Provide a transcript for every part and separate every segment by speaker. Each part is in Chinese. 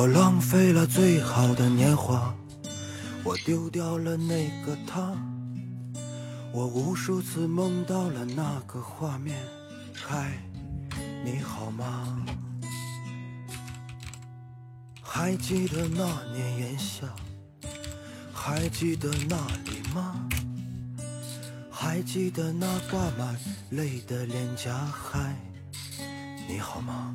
Speaker 1: 我浪费了最好的年华，我丢掉了那个他，我无数次梦到了那个画面。嗨，你好吗？还记得那年炎夏，还记得那里吗？还记得那挂满泪的脸颊？嗨，你好吗？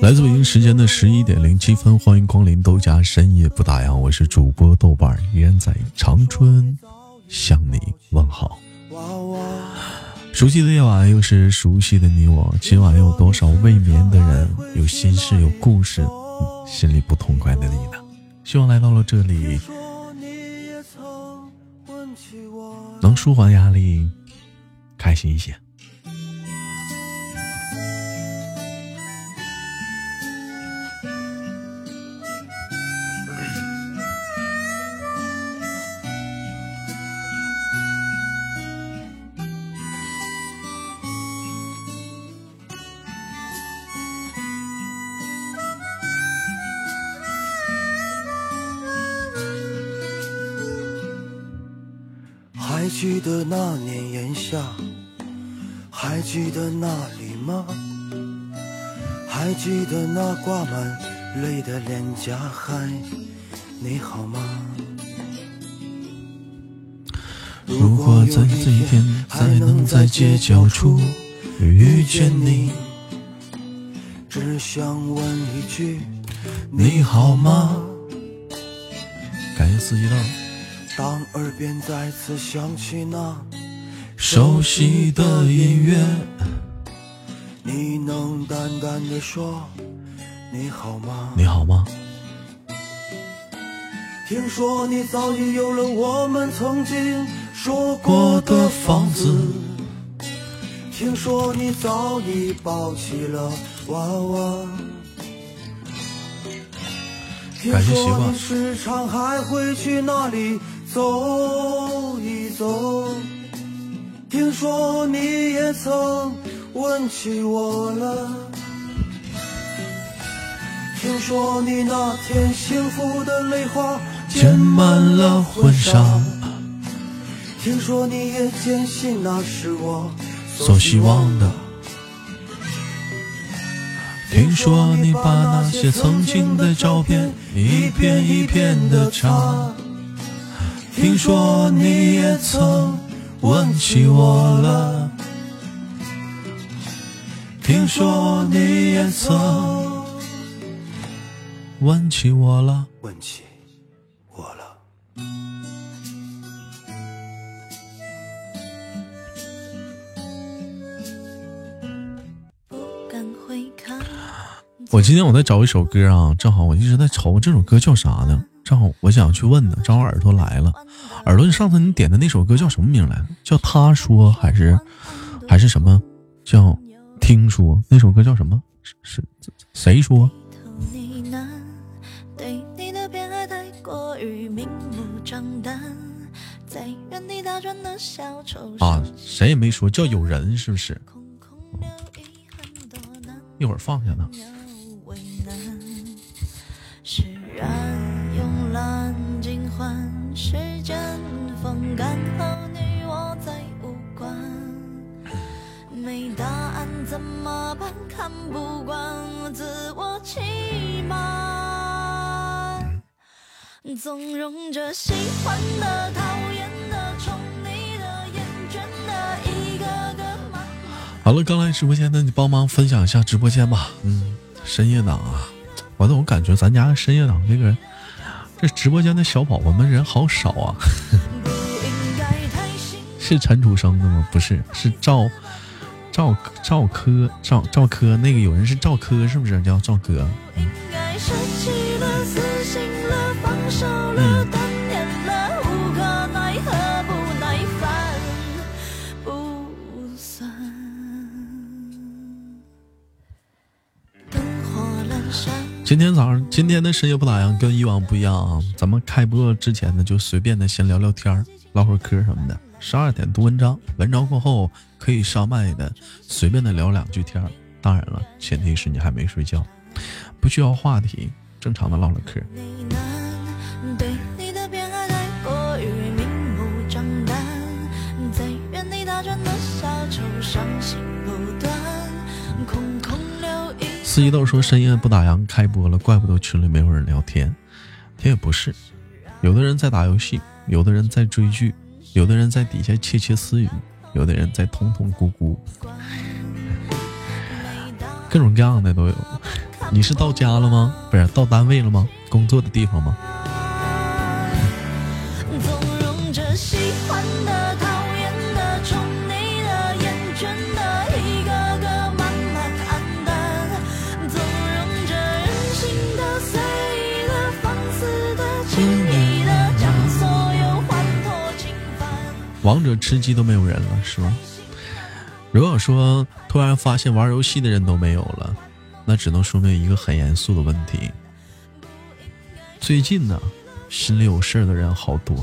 Speaker 2: 来自北京时间的十一点零七分，欢迎光临豆家深夜不打烊，我是主播豆瓣，依然在长春向你问好。熟悉的夜晚，又是熟悉的你我。今晚有多少未眠的人，有心事，有故事，心里不痛快的你呢？希望来到了这里，能舒缓压力，开心一些。
Speaker 1: 记得那里吗？还记得那挂满泪的脸颊？嗨，你好吗？
Speaker 2: 如果在这一天还能在街角处遇见你，
Speaker 1: 只想问一句，
Speaker 2: 你好吗？感谢四季豆。
Speaker 1: 当耳边再次响起那
Speaker 2: 熟悉的音乐，
Speaker 1: 你能淡淡的说你好吗？
Speaker 2: 你好吗？
Speaker 1: 听说你早已有了我们曾经说过的房子，听说你早已抱起了娃娃，听说你时常还会去那里。走一走，听说你也曾问起我了。听说你那天幸福的泪花
Speaker 2: 溅满了婚纱。
Speaker 1: 听说你也坚信那是我
Speaker 2: 所希望的。听说你把那些曾经的照片一片一片的查。听说你也曾吻起我了，听说你也曾问起我了，
Speaker 1: 问起我了。
Speaker 2: 我今天我在找一首歌啊，正好我一直在愁这首歌叫啥呢？正好我想去问呢，正好耳朵来了。耳朵，你上次你点的那首歌叫什么名来着？叫他说还是还是什么？叫听说那首歌叫什么？是谁说？啊，谁也没说，叫有人是不是？一会儿放下呢。风干和你我再无关，没答案怎么办？看不惯自我欺瞒，纵容着喜欢的、讨厌的、宠你的、厌倦的，一个个慢慢。好了，刚来直播间的你帮忙分享一下直播间吧。嗯，深夜档啊，我总感觉咱家深夜档这个。这直播间的小宝宝们人好少啊！是陈楚生的吗？不是，是赵赵赵柯赵赵柯那个有人是赵柯是不是叫赵哥？嗯。今天早上，今天的深夜不打烊，跟以往不一样啊！咱们开播之前呢，就随便的先聊聊天唠会嗑什么的。十二点读文章，文章过后可以上麦的，随便的聊两句天当然了，前提是你还没睡觉，不需要话题，正常的唠唠嗑。司机豆说深夜不打烊开播了，怪不得群里没有人聊天。他也不是，有的人在打游戏，有的人在追剧，有的人在底下窃窃私语，有的人在痛痛咕咕，各种各样的都有。你是到家了吗？不是到单位了吗？工作的地方吗？王者吃鸡都没有人了，是吗？如果说突然发现玩游戏的人都没有了，那只能说明一个很严肃的问题。最近呢，心里有事的人好多。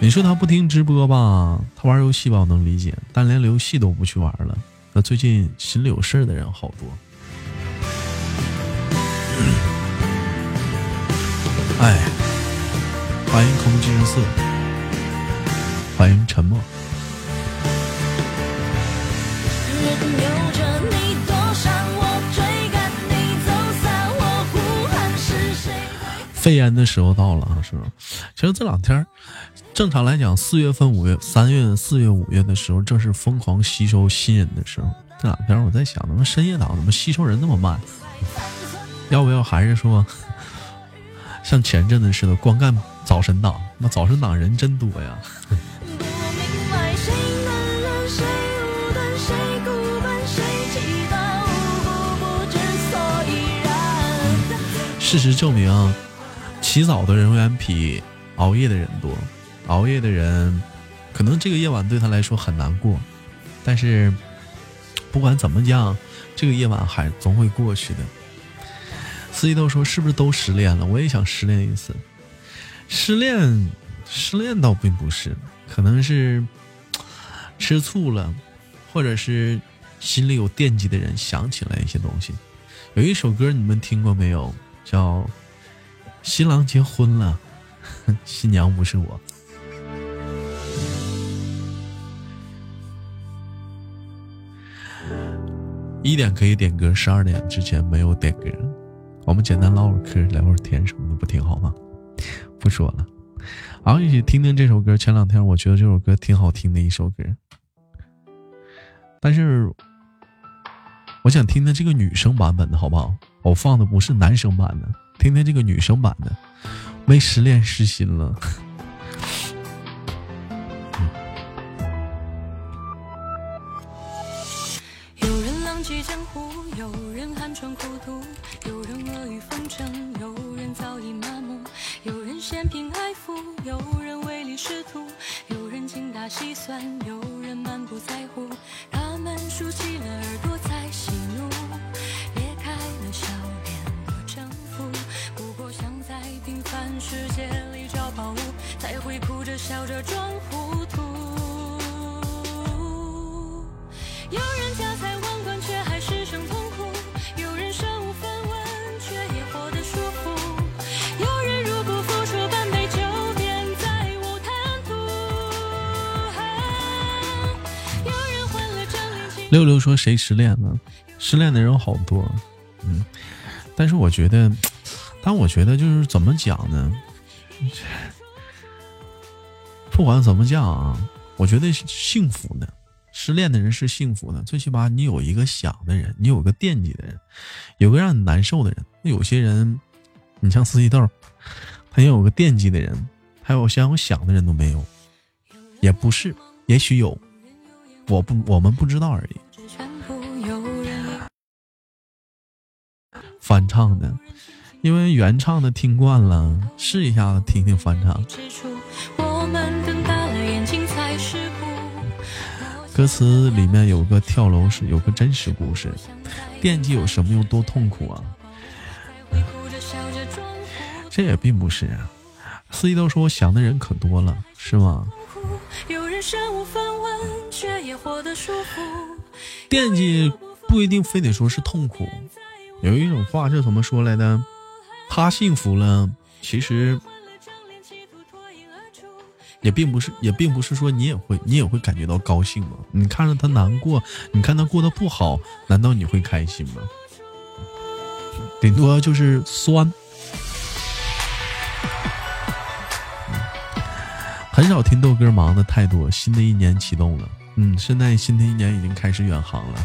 Speaker 2: 你说他不听直播吧，他玩游戏吧，我能理解，但连游戏都不去玩了，那最近心里有事的人好多。哎。欢迎空之色，欢迎沉默。肺炎的时候到了啊，是吧？其实这两天，正常来讲，四月份、五月、三月、四月、五月的时候，正是疯狂吸收新人的时候。这两天我在想，怎么深夜档怎么吸收人那么慢？要不要还是说，像前阵子似的，光干？早晨党，那早晨党人真多呀。事实证明，起早的人永远比熬夜的人多。熬夜的人，可能这个夜晚对他来说很难过，但是不管怎么样，这个夜晚还总会过去的。司机都说：“是不是都失恋了？我也想失恋一次。”失恋，失恋倒并不是，可能是吃醋了，或者是心里有惦记的人想起来一些东西。有一首歌你们听过没有？叫《新郎结婚了，新娘不是我》。一点可以点歌，十二点之前没有点歌。我们简单唠会嗑，聊会天什么的，不挺好吗？不说了，好，一起听听这首歌。前两天我觉得这首歌挺好听的一首歌，但是我想听听这个女生版本的好不好？我放的不是男生版的，听听这个女生版的。没失恋失心了。
Speaker 3: 有人唯利是图，有人精打细算，有人满不在乎。他们竖起了耳朵在喜怒，裂开了笑脸的征服。不过想在平凡世界里找宝物，才会哭着笑着装糊涂。
Speaker 2: 六六说谁失恋了？失恋的人好多，嗯，但是我觉得，但我觉得就是怎么讲呢？不管怎么讲啊，我觉得是幸福的。失恋的人是幸福的，最起码你有一个想的人，你有个惦记的人，有个让你难受的人。那有些人，你像四季豆，他有个惦记的人，还有像我想的人都没有，也不是，也许有，我不，我们不知道而已。翻唱的，因为原唱的听惯了，试一下子听听翻唱。歌词里面有个跳楼是有个真实故事，惦记有什么用？多痛苦啊！这也并不是啊。司机都说我想的人可多了，是吗？惦记不一定非得说是痛苦，有一种话是怎么说来的？他幸福了，其实。也并不是，也并不是说你也会，你也会感觉到高兴吗？你看着他难过，你看他过得不好，难道你会开心吗？顶多就是酸。很少听豆哥忙的太多。新的一年启动了，嗯，现在新的一年已经开始远航了。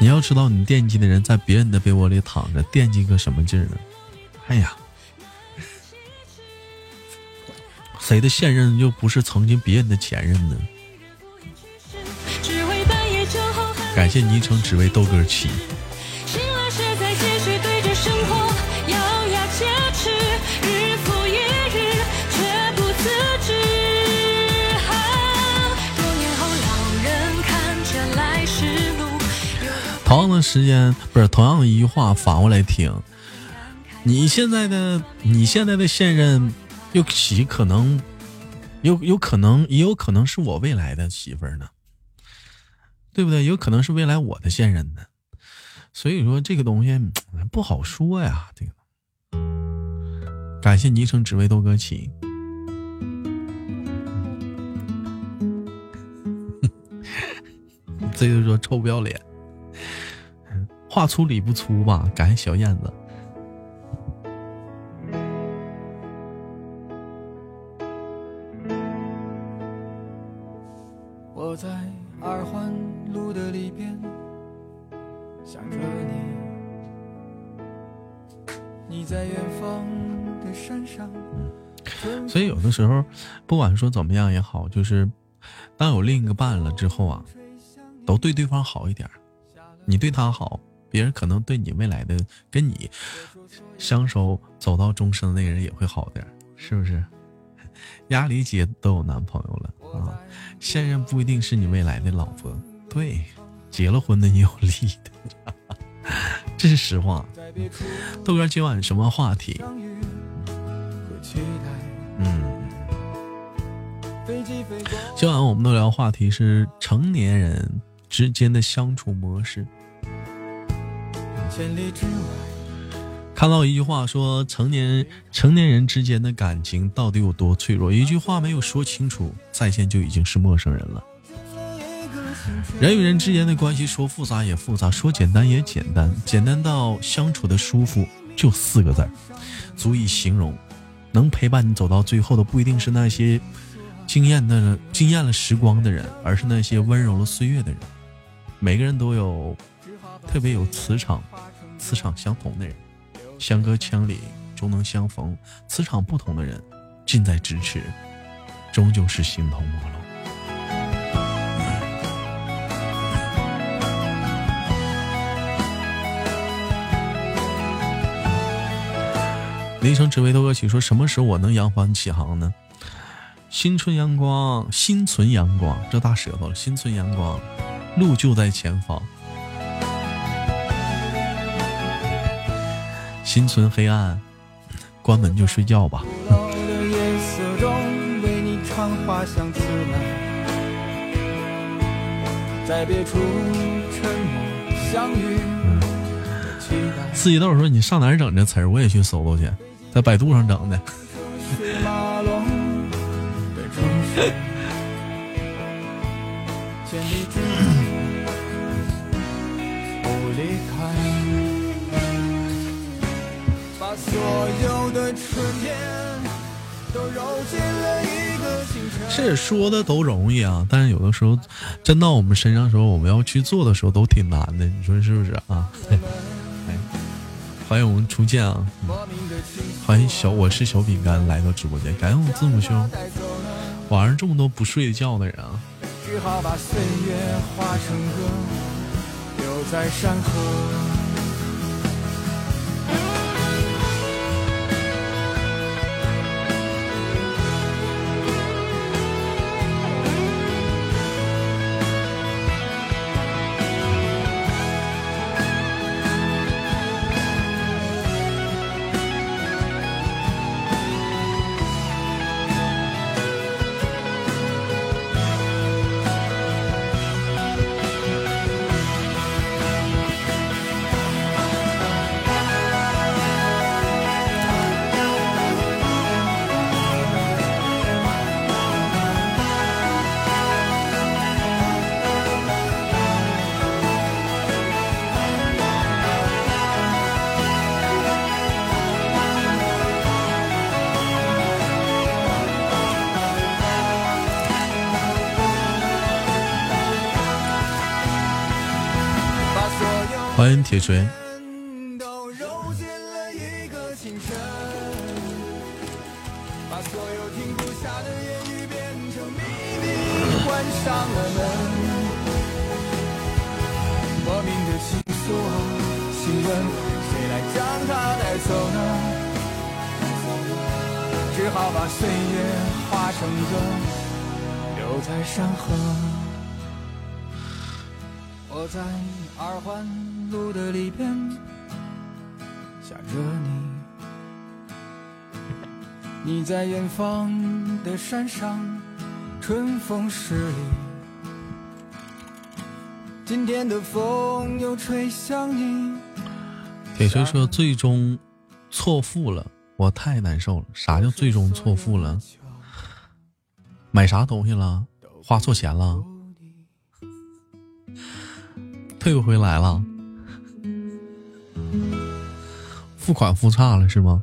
Speaker 2: 你要知道，你惦记的人在别人的被窝里躺着，惦记个什么劲儿呢？哎呀，谁的现任又不是曾经别人的前任呢？感谢昵称只为豆哥七。同样的时间不是同样的一句话，反过来听，你现在的你现在的现任，又岂可能，有有可能也有可能是我未来的媳妇儿呢，对不对？有可能是未来我的现任呢，所以说这个东西不好说呀。这个，感谢昵称只为豆哥起，这就说臭不要脸。话粗理不粗吧？感谢小燕子。我在二环路的里边想着你，你在远方的山上。所以有的时候，不管说怎么样也好，就是当有另一个伴了之后啊，都对对方好一点。你对他好。别人可能对你未来的跟你相守走到终生的那个人也会好点，是不是？鸭梨姐都有男朋友了啊，现任不一定是你未来的老婆，对，结了婚的也有利的，这是实话。豆哥今晚什么话题？嗯，今晚我们的聊话题是成年人之间的相处模式。千里之外，看到一句话说，成年成年人之间的感情到底有多脆弱？一句话没有说清楚，在线就已经是陌生人了。人与人之间的关系，说复杂也复杂，说简单也简单，简单到相处的舒服，就四个字儿，足以形容。能陪伴你走到最后的，不一定是那些惊艳的惊艳了时光的人，而是那些温柔了岁月的人。每个人都有。特别有磁场，磁场相同的人，相隔千里终能相逢；磁场不同的人，近在咫尺，终究是形同陌路。昵称只为多歌曲，说什么时候我能扬帆起航呢？新春阳光，心存阳光，这大舌头了。心存阳光，路就在前方。心存黑暗，关门就睡觉吧。四季豆说：“你上哪儿整这词儿？我也去搜搜去，在百度上整的。” 这说的都容易啊，但是有的时候真到我们身上的时候，我们要去做的时候都挺难的，你说是不是啊？欢迎我们初见啊！欢迎小我是小饼干来到直播间，感谢我们字母兄，晚上这么多不睡觉的人啊！
Speaker 4: 只好把岁月化成歌，留在山河。
Speaker 2: 铁锤
Speaker 4: 方的山上，春风十里。今天的风又吹向你。
Speaker 2: 铁锤说：“最终错付了，我太难受了。啥叫最终错付了？买啥东西了？花错钱了？退不回来了？”付款付差了是吗？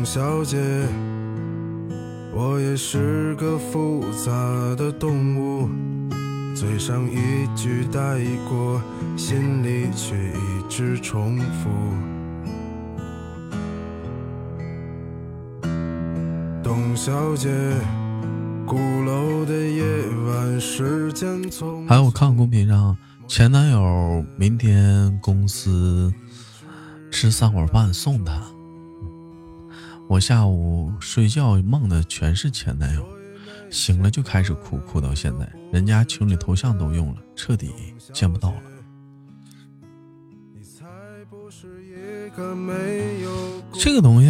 Speaker 4: 董小姐，我也是个复杂的动物，嘴上一句带过，心里却一直重复。董小姐，鼓楼的夜晚，时间从……
Speaker 2: 还有我看公屏上，前男友明天公司吃散伙饭送她。我下午睡觉梦的全是前男友，醒了就开始哭，哭到现在。人家情侣头像都用了，彻底见不到了。这个东西，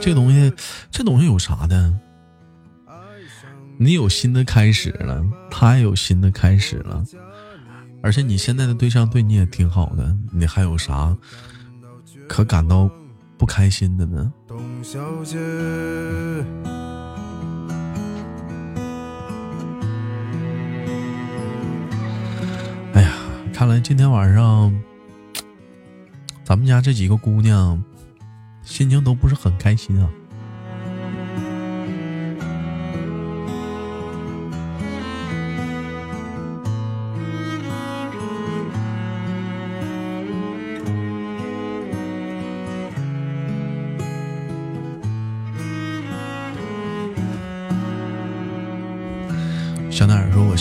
Speaker 2: 这东西，这东西有啥的？你有新的开始了，他也有新的开始了，而且你现在的对象对你也挺好的，你还有啥可感到？不开心的呢。董小姐，哎呀，看来今天晚上咱们家这几个姑娘心情都不是很开心啊。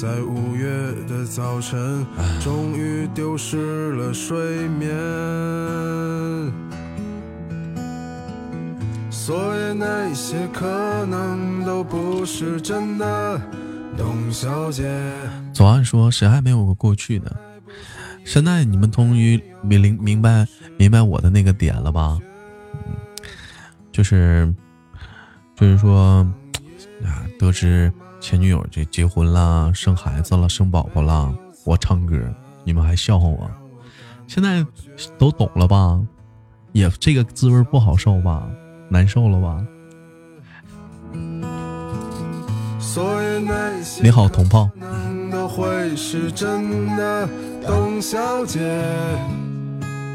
Speaker 4: 在五月的早晨，终于丢失了睡眠。所以那些可能都不是真的，董小姐。
Speaker 2: 左岸说：“谁还没有个过去呢？现在你们终于明明白明白我的那个点了吧？嗯，就是就是说啊，得知前女友就结婚啦，生孩子了，生宝宝啦，我唱歌，你们还笑话我。现在都懂了吧？也这个滋味不好受吧？难受了吧？你好，同炮。”
Speaker 4: 都会是真的，董小姐，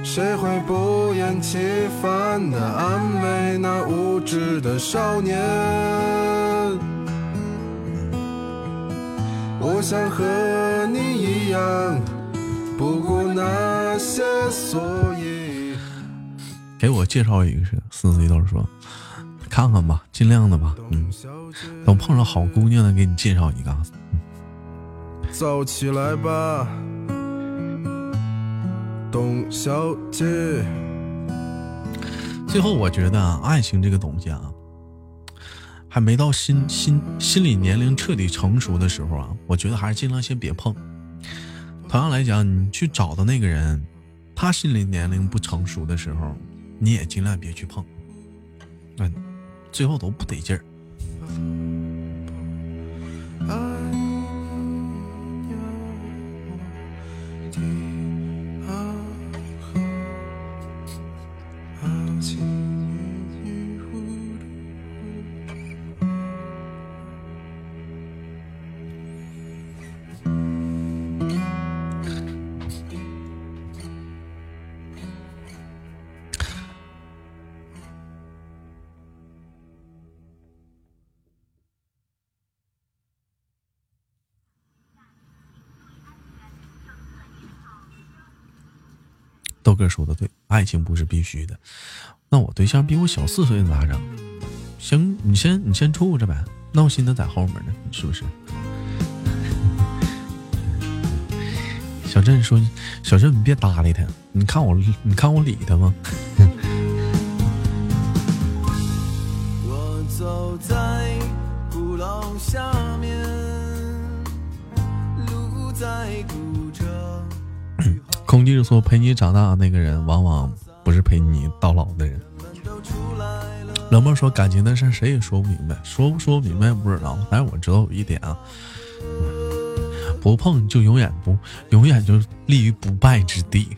Speaker 4: 谁会不厌其烦的安慰那无知的少年？我想和你一样，不顾那些所以。
Speaker 2: 给我介绍一个是四四一豆说，看看吧，尽量的吧，嗯，等碰上好姑娘了，给你介绍一个。
Speaker 4: 早起来吧，董小姐。
Speaker 2: 最后，我觉得啊，爱情这个东西啊，还没到心心心理年龄彻底成熟的时候啊，我觉得还是尽量先别碰。同样来讲，你去找的那个人，他心理年龄不成熟的时候，你也尽量别去碰。那最后都不得劲儿。哥说的对，爱情不是必须的。那我对象比我小四岁，咋整？行，你先你先处着呗。闹心的在后面呢，是不是？小镇说：“小镇，你别搭理他。你看我，你看我理他吗？” 我走在鼓楼下面，路在空气说：“陪你长大那个人，往往不是陪你到老的人。”冷漠说：“感情的事谁也说不明白，说不说明白不知道。但是我知道有一点啊，不碰就永远不，永远就立于不败之地。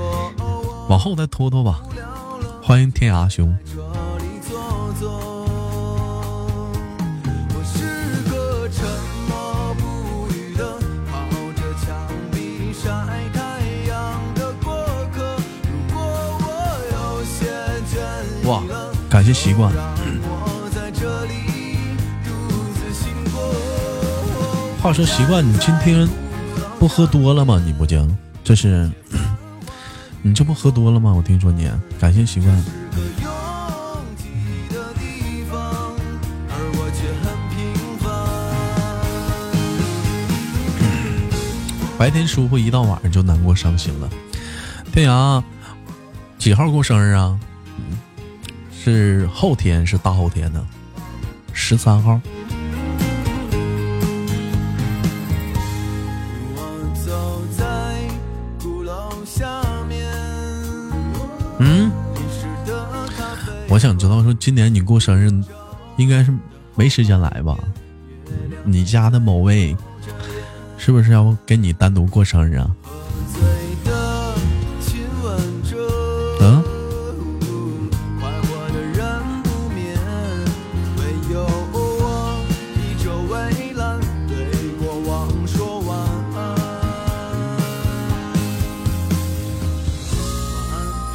Speaker 2: 往后再拖拖吧。欢迎天涯兄。”哇，感谢习惯。话说习惯，你今天不喝多了吗？你不讲，这是 你这不喝多了吗？我听说你，感谢习惯。白天舒服，一到晚上就难过伤心了。天涯几号过生日啊？是后天是大后天呢，十三号。嗯，我想知道说今年你过生日，应该是没时间来吧？你家的某位是不是要跟你单独过生日啊？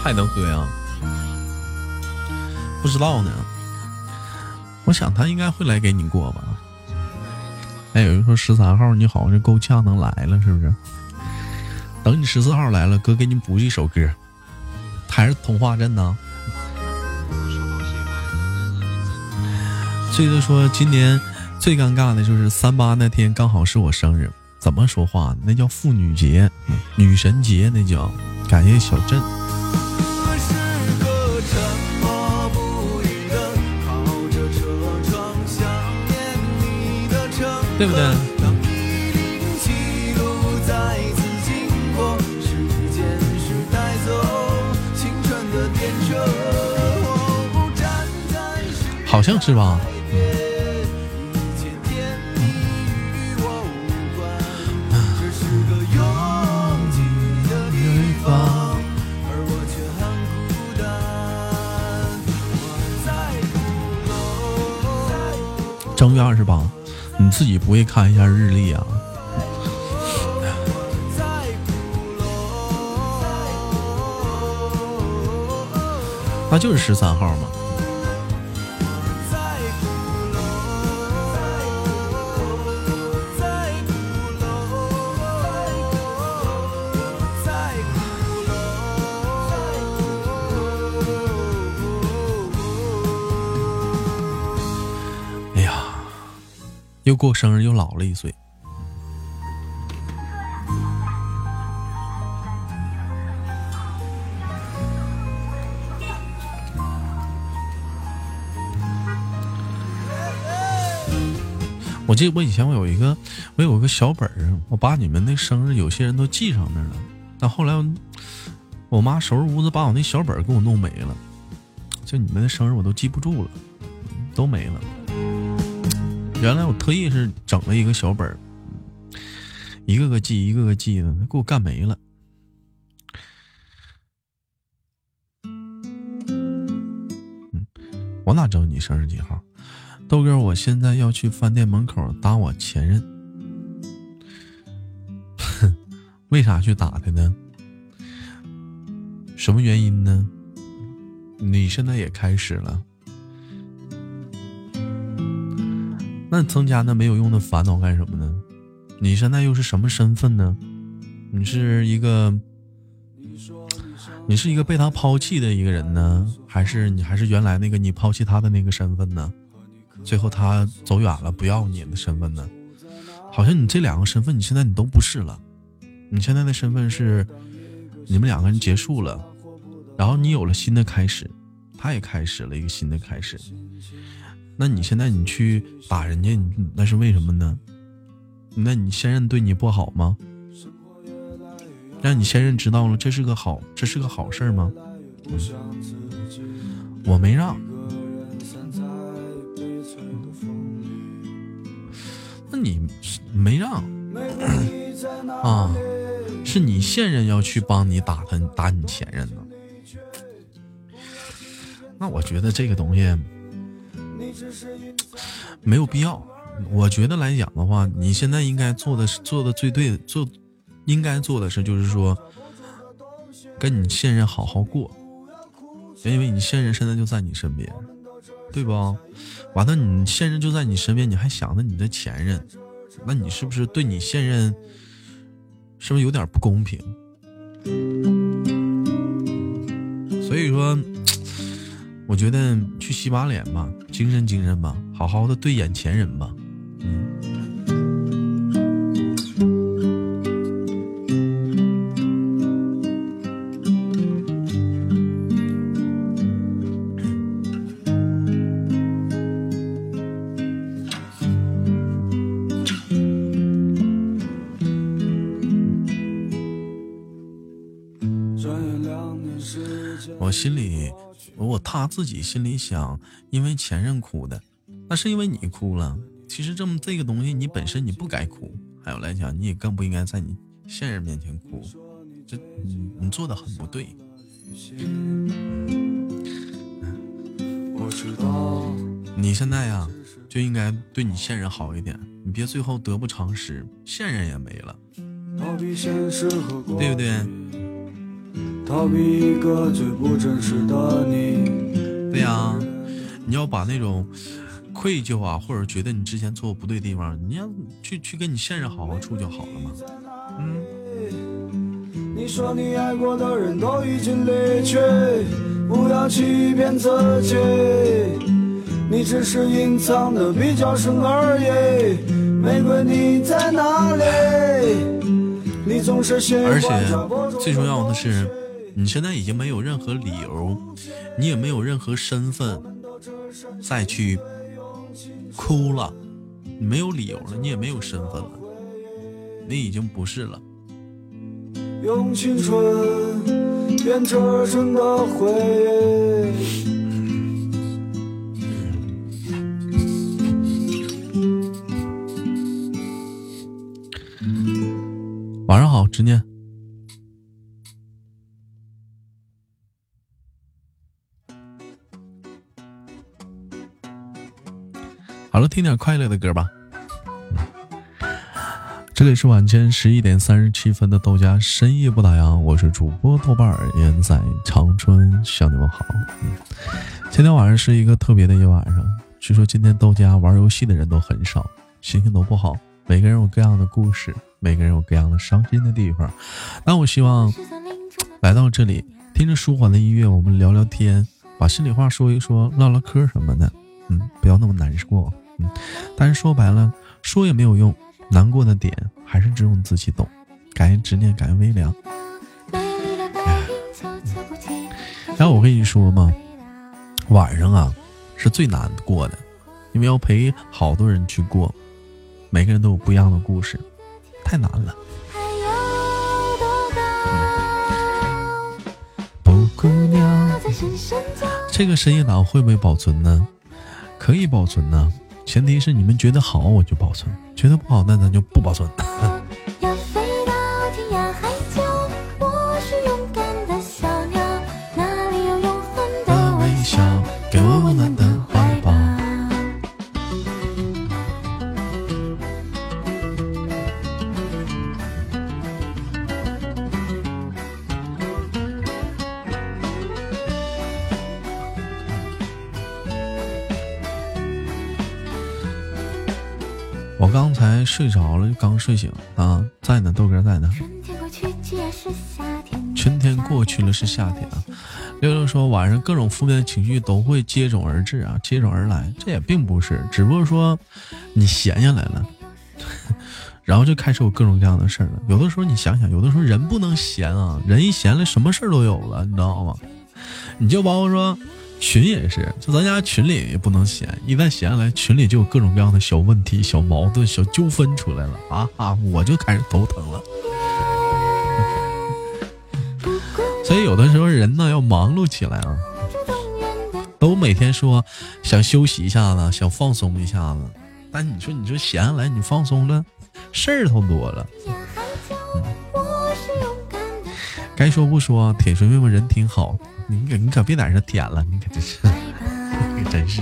Speaker 2: 还能喝呀？不知道呢。我想他应该会来给你过吧。哎，有人说十三号你好像够呛能来了，是不是？等你十四号来了，哥给你补一首歌，还是通话镇呢。这个说今年最尴尬的就是三八那天刚好是我生日，怎么说话？那叫妇女节、女神节，那叫。感谢小镇。对不对？好像是吧。月二十八，你自己不会看一下日历啊？那就是十三号嘛。又过生日，又老了一岁。我记得我以前我有一个，我有个小本儿，我把你们那生日有些人都记上那了。但后来我妈收拾屋子，把我那小本儿给我弄没了，就你们的生日我都记不住了，都没了。原来我特意是整了一个小本儿，一个个记，一个个记的，给我干没了。嗯，我哪知道你生日几号？豆哥，我现在要去饭店门口打我前任。哼，为啥去打他呢？什么原因呢？你现在也开始了。那增加那没有用的烦恼干什么呢？你现在又是什么身份呢？你是一个，你是一个被他抛弃的一个人呢，还是你还是原来那个你抛弃他的那个身份呢？最后他走远了，不要你的身份呢？好像你这两个身份，你现在你都不是了。你现在的身份是，你们两个人结束了，然后你有了新的开始，他也开始了一个新的开始。那你现在你去打人家，那是为什么呢？那你现任对你不好吗？让你现任知道了，这是个好，这是个好事吗？我没让。那你没让啊？是你现任要去帮你打他，打你前任呢？那我觉得这个东西。没有必要，我觉得来讲的话，你现在应该做的是做的最对的，做应该做的是就是说，跟你现任好好过，因为你现任现在就在你身边，对不？完了，你现任就在你身边，你还想着你的前任，那你是不是对你现任是不是有点不公平？所以说。我觉得去洗把脸吧，精神精神吧，好好的对眼前人吧。嗯如果他自己心里想，因为前任哭的，那是因为你哭了。其实这么这个东西，你本身你不该哭。还有来讲，你也更不应该在你现任面前哭，这你你做的很不对。你现在呀，就应该对你现任好一点，你别最后得不偿失，现任也没了，对不对？逃避一个最不真实的你。对呀，你要把那种愧疚啊，或者觉得你之前做不对地方，你要去去跟你现任好好处就好了嘛。嗯。
Speaker 1: 你说你爱过的人都已经离去，不要欺骗自己，你只是隐藏的比较深而已。玫瑰你在哪里？你总是
Speaker 2: 而且最重要的是，你现在已经没有任何理由，你也没有任何身份再去哭了，你没有理由了，你也没有身份了，你已经不是了。用青春变折成的回忆。晚上好，执念。好了，听点快乐的歌吧。这里是晚间十一点三十七分的豆家深夜不打烊，我是主播豆瓣儿，人在长春向你们好。今天晚上是一个特别的一晚上，据说今天豆家玩游戏的人都很少，心情都不好，每个人有各样的故事，每个人有各样的伤心的地方。那我希望来到这里，听着舒缓的音乐，我们聊聊天，把心里话说一说，唠唠嗑什么的，嗯，不要那么难过，但是说白了，说也没有用。难过的点还是只有你自己懂。感谢执念，感谢微凉。然后我跟你说嘛，晚上啊是最难过的，因为要陪好多人去过，每个人都有不一样的故事，太难了。这个深夜档会不会保存呢？可以保存呢。前提是你们觉得好，我就保存；觉得不好，那咱就不保存。睡着了，就刚睡醒啊，在呢，豆哥在呢。春天过去了是夏天啊。六六说晚上各种负面的情绪都会接踵而至啊，接踵而来。这也并不是，只不过说你闲下来了，然后就开始有各种各样的事儿了。有的时候你想想，有的时候人不能闲啊，人一闲了，什么事儿都有了，你知道吗？你就包括说。群也是，就咱家群里也不能闲，一旦闲下来，群里就有各种各样的小问题、小矛盾、小纠纷出来了啊啊！我就开始头疼了。所以有的时候人呢要忙碌起来啊，都每天说想休息一下子，想放松一下子，但你说你说闲下来你放松了，事儿都多了。该说不说，铁锤妹妹人挺好。你可你可别在这舔了，你可真是，你 可真是，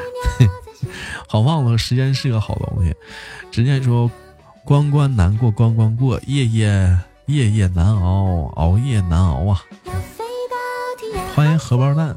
Speaker 2: 好忘了，时间是个好东西。直接说，关关难过关关过，夜夜夜夜难熬，熬夜难熬啊！欢迎荷包蛋。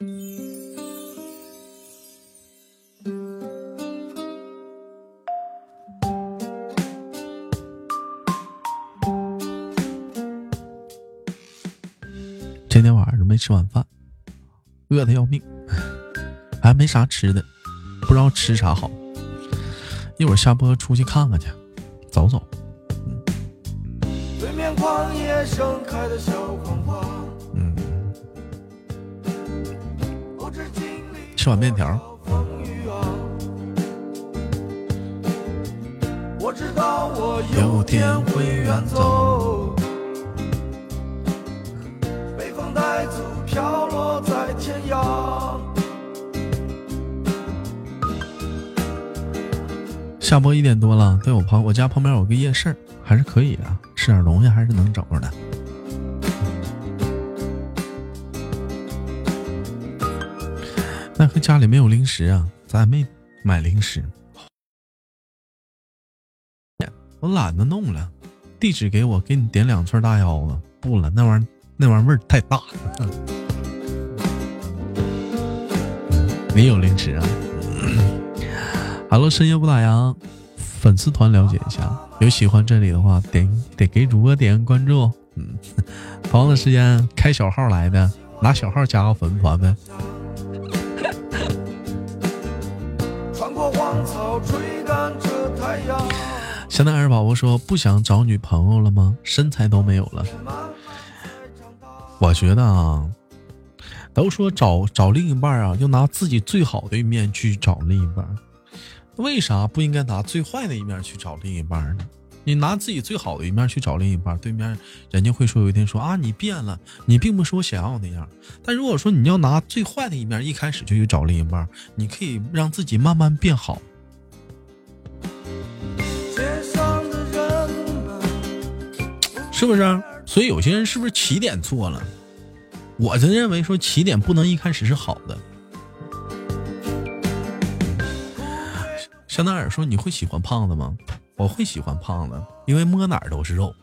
Speaker 2: 今天晚上没吃晚饭，饿的要命，还没啥吃的，不知道吃啥好。一会儿下播出去看看去，走走。对面旷野盛开的小黄花。吃碗面条。
Speaker 1: 我知道我有天会远走，被风带走，飘落在天涯。
Speaker 2: 下播一点多了，对我旁我家旁边有个夜市，还是可以的，吃点东西还是能找着的。那和家里没有零食啊，咱也没买零食。我懒得弄了，地址给我，给你点两串大腰子。不了，那玩意儿那玩意儿味儿太大了。没有零食啊。Hello，深夜不打烊，粉丝团了解一下，有喜欢这里的话，点得给主播点个关注。嗯，同样的时间开小号来的，拿小号加个粉丝团呗。现在二宝宝说不想找女朋友了吗？身材都没有了。我觉得啊，都说找找另一半啊，要拿自己最好的一面去找另一半。为啥不应该拿最坏的一面去找另一半呢？你拿自己最好的一面去找另一半，对面人家会说有一天说啊你变了，你并不是我想要那样。但如果说你要拿最坏的一面一开始就去找另一半，你可以让自己慢慢变好。是不是？所以有些人是不是起点错了？我就认为说起点不能一开始是好的。香奈儿说：“你会喜欢胖子吗？”我会喜欢胖子，因为摸哪儿都是肉，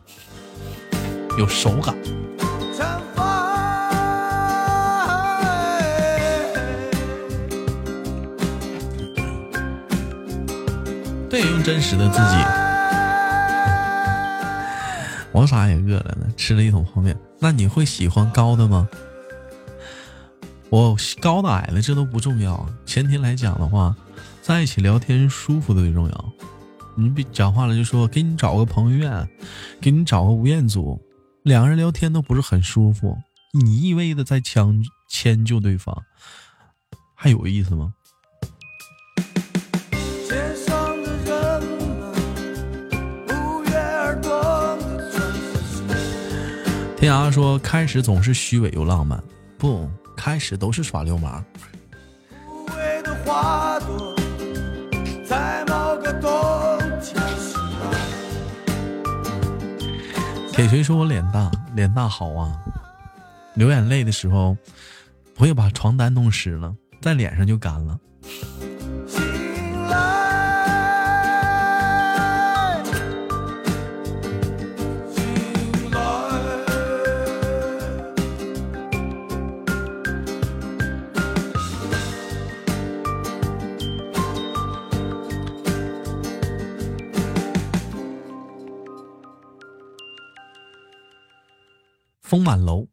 Speaker 2: 有手感。对，用真实的自己。王傻也饿了呢，吃了一桶泡面。那你会喜欢高的吗？我高的矮的这都不重要，前提来讲的话。在一起聊天舒服最重要。你比讲话了就说给你找个彭于晏，给你找个吴彦祖，两个人聊天都不是很舒服。你一味的在强迁就对方，还有意思吗？天涯说开始总是虚伪又浪漫，不开始都是耍流氓。铁锤说：“我脸大，脸大好啊。流眼泪的时候，不会把床单弄湿了，在脸上就干了。”丰满楼。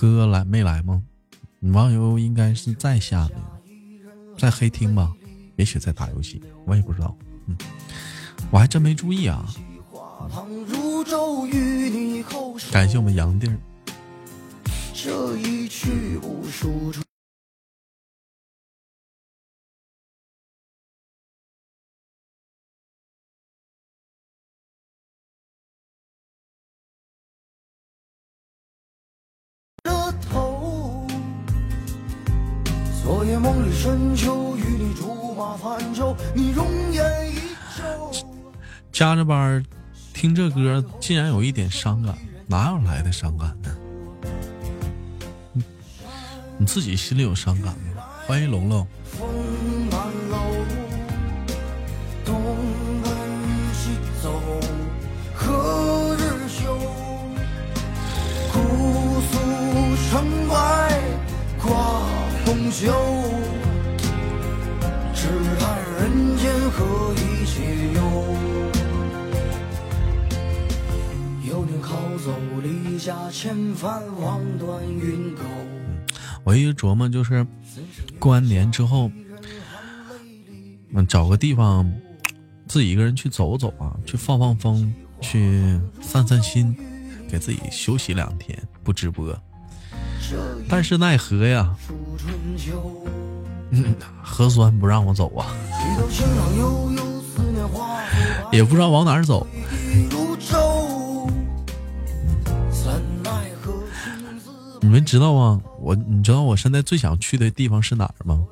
Speaker 2: 哥来没来吗？你忘忧应该是在下面，在黑厅吧？也许在打游戏，我也不知道。嗯，我还真没注意啊。感谢我们杨弟儿。加着班听这歌，竟然有一点伤感，哪有来的伤感呢？你自己心里有伤感吗？欢迎龙龙。
Speaker 1: 只叹人间何以解忧。走离家千帆，望断云沟。
Speaker 2: 我一直琢磨，就是过完年之后，嗯，找个地方自己一个人去走走啊，去放放风，去散散心，给自己休息两天，不直播。但是奈何呀，嗯，核酸不让我走啊，也不知道往哪儿走。你们知道吗？我你知道我现在最想去的地方是哪儿吗？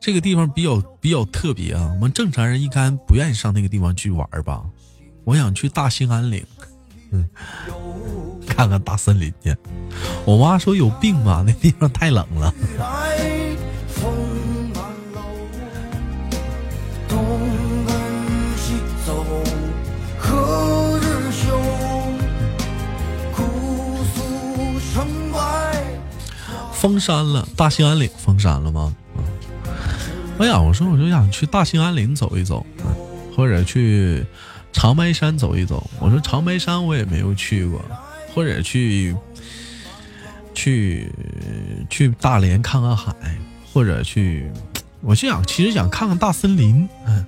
Speaker 2: 这个地方比较比较特别啊，我们正常人一般不愿意上那个地方去玩吧。我想去大兴安岭，嗯，看看大森林去。我妈说有病吧，那地方太冷了。封山了，大兴安岭封山了吗？哎呀，我说我就想去大兴安岭走一走，或者去长白山走一走。我说长白山我也没有去过，或者去去去大连看看海，或者去，我就想其实想看看大森林。嗯。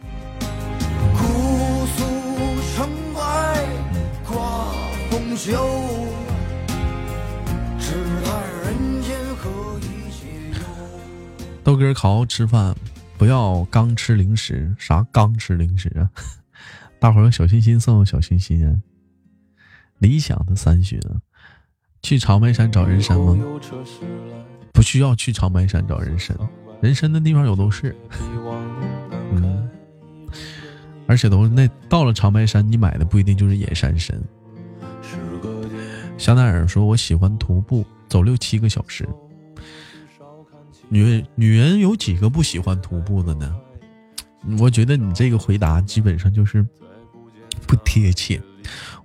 Speaker 2: 豆哥好好吃饭，不要刚吃零食。啥刚吃零食啊？大伙儿小心心送小心心啊！理想的三旬啊，去长白山找人参吗？不需要去长白山找人参，人参的地方有都是。嗯，而且都那到了长白山，你买的不一定就是野山参。香奈儿说：“我喜欢徒步，走六七个小时。”女女人有几个不喜欢徒步的呢？我觉得你这个回答基本上就是不贴切。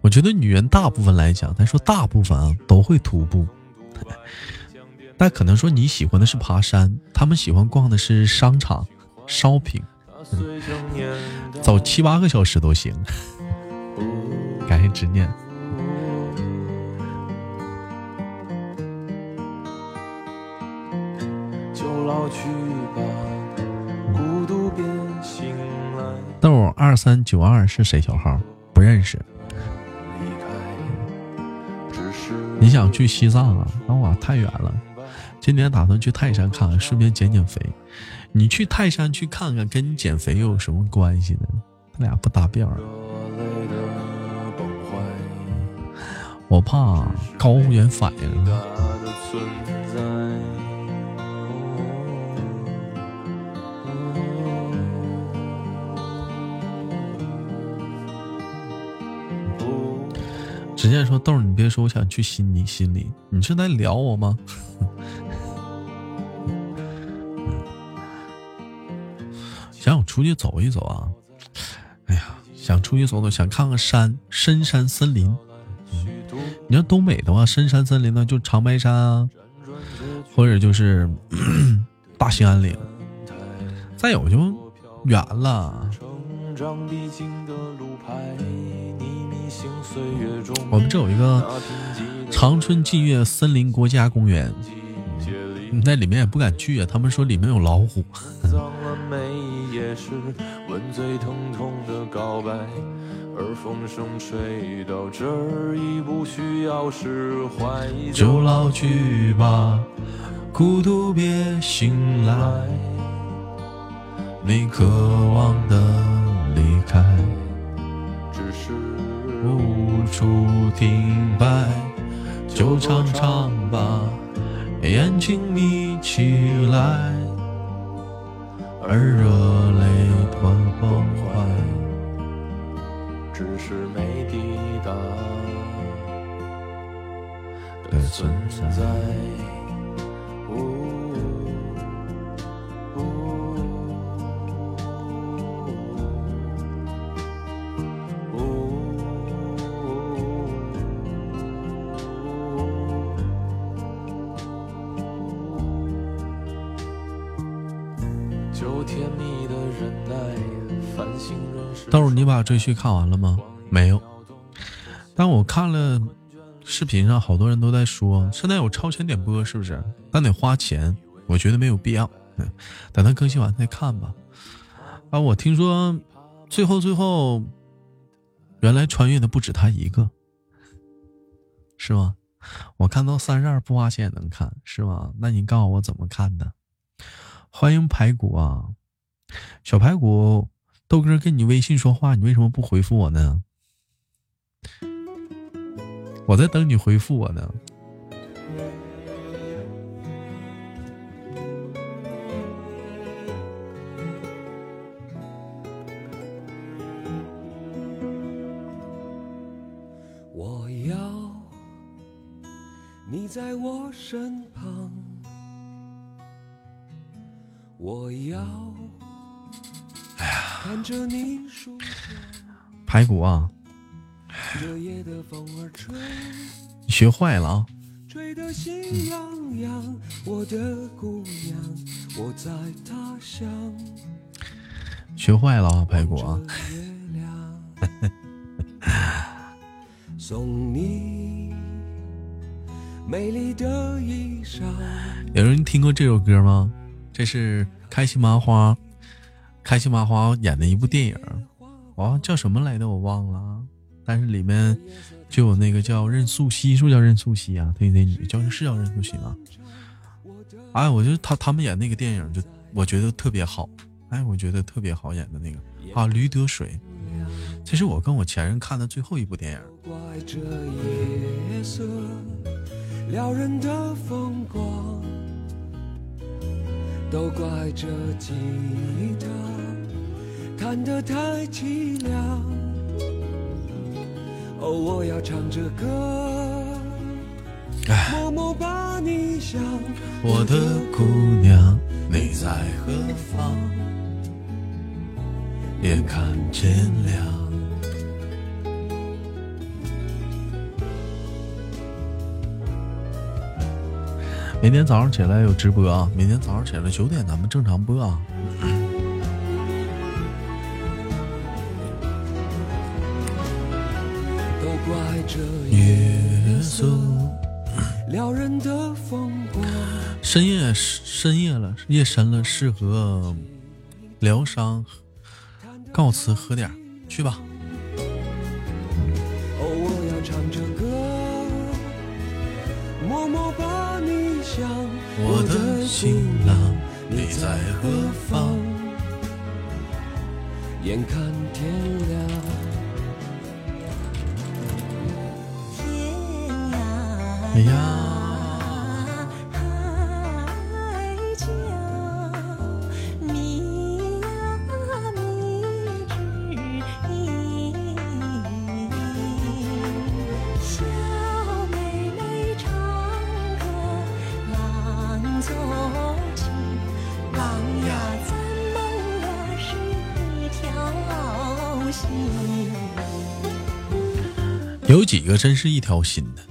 Speaker 2: 我觉得女人大部分来讲，咱说大部分啊都会徒步，但可能说你喜欢的是爬山，他们喜欢逛的是商场、shopping，走七八个小时都行。感谢执念。豆二三九二是谁小号？不认识。你想去西藏啊？哇，太远了。今年打算去泰山看看，顺便减减肥。你去泰山去看看，跟你减肥又有什么关系呢？他俩不搭边儿。我怕高原反应。直接说豆儿，你别说，我想去悉尼，悉尼，你是在聊我吗？想我出去走一走啊！哎呀，想出去走走，想看看山，深山森林。你要东北的话，深山森林呢，就长白山啊，或者就是 大兴安岭。再有就远了。我们这有一个长春近月森林国家公园，那里面也不敢去啊，他们说里面有老虎。就老去吧，孤独别醒来，你渴望的离开。无处停摆，就唱唱吧，眼睛眯起来，而热泪的崩坏，只是没抵达的存在。把追剧看完了吗？没有。但我看了视频上，好多人都在说，现在有超前点播，是不是？但得花钱，我觉得没有必要。等它更新完再看吧。啊，我听说最后最后，原来穿越的不止他一个，是吗？我看到三十二不花钱也能看，是吗？那你告诉我怎么看的？欢迎排骨啊，小排骨，豆哥跟你微信说话，你为什么不回复我呢？我在等你回复我呢。
Speaker 5: 我要你在我身旁，我要看着你梳
Speaker 2: 排骨啊，学坏了啊！
Speaker 5: 吹得心痒痒。我的姑娘，我在他乡。
Speaker 2: 学坏了啊，排骨啊！
Speaker 5: 送你美丽的衣裳。
Speaker 2: 有人听过这首歌吗？这是开心麻花，开心麻花演的一部电影，哦，叫什么来的我忘了，但是里面就有那个叫任素汐，是不是叫任素汐啊？对，那女叫是叫任素汐吗？哎，我觉得他他们演那个电影就我觉得特别好，哎，我觉得特别好演的那个啊，驴得水。这是我跟我前任看的最后一部电影。
Speaker 5: 怪这夜色撩人的风光，都怪这吉他弹得太凄凉。哦，我要唱着歌，默默把你想。
Speaker 2: 我的姑娘，你在何方？眼看天亮。明天早上起来有直播啊！明天早上起来九点咱们正常播啊！
Speaker 5: 都
Speaker 2: 夜色，
Speaker 5: 撩人的风光。
Speaker 2: 深夜深夜了，夜深了，适合疗伤，告辞，喝点儿去吧。
Speaker 5: 哦，我要唱着歌，默默把你想。
Speaker 2: 我的新郎，你在何方？
Speaker 5: 眼看天亮，
Speaker 6: 条心。
Speaker 2: 有几个真是一条心的？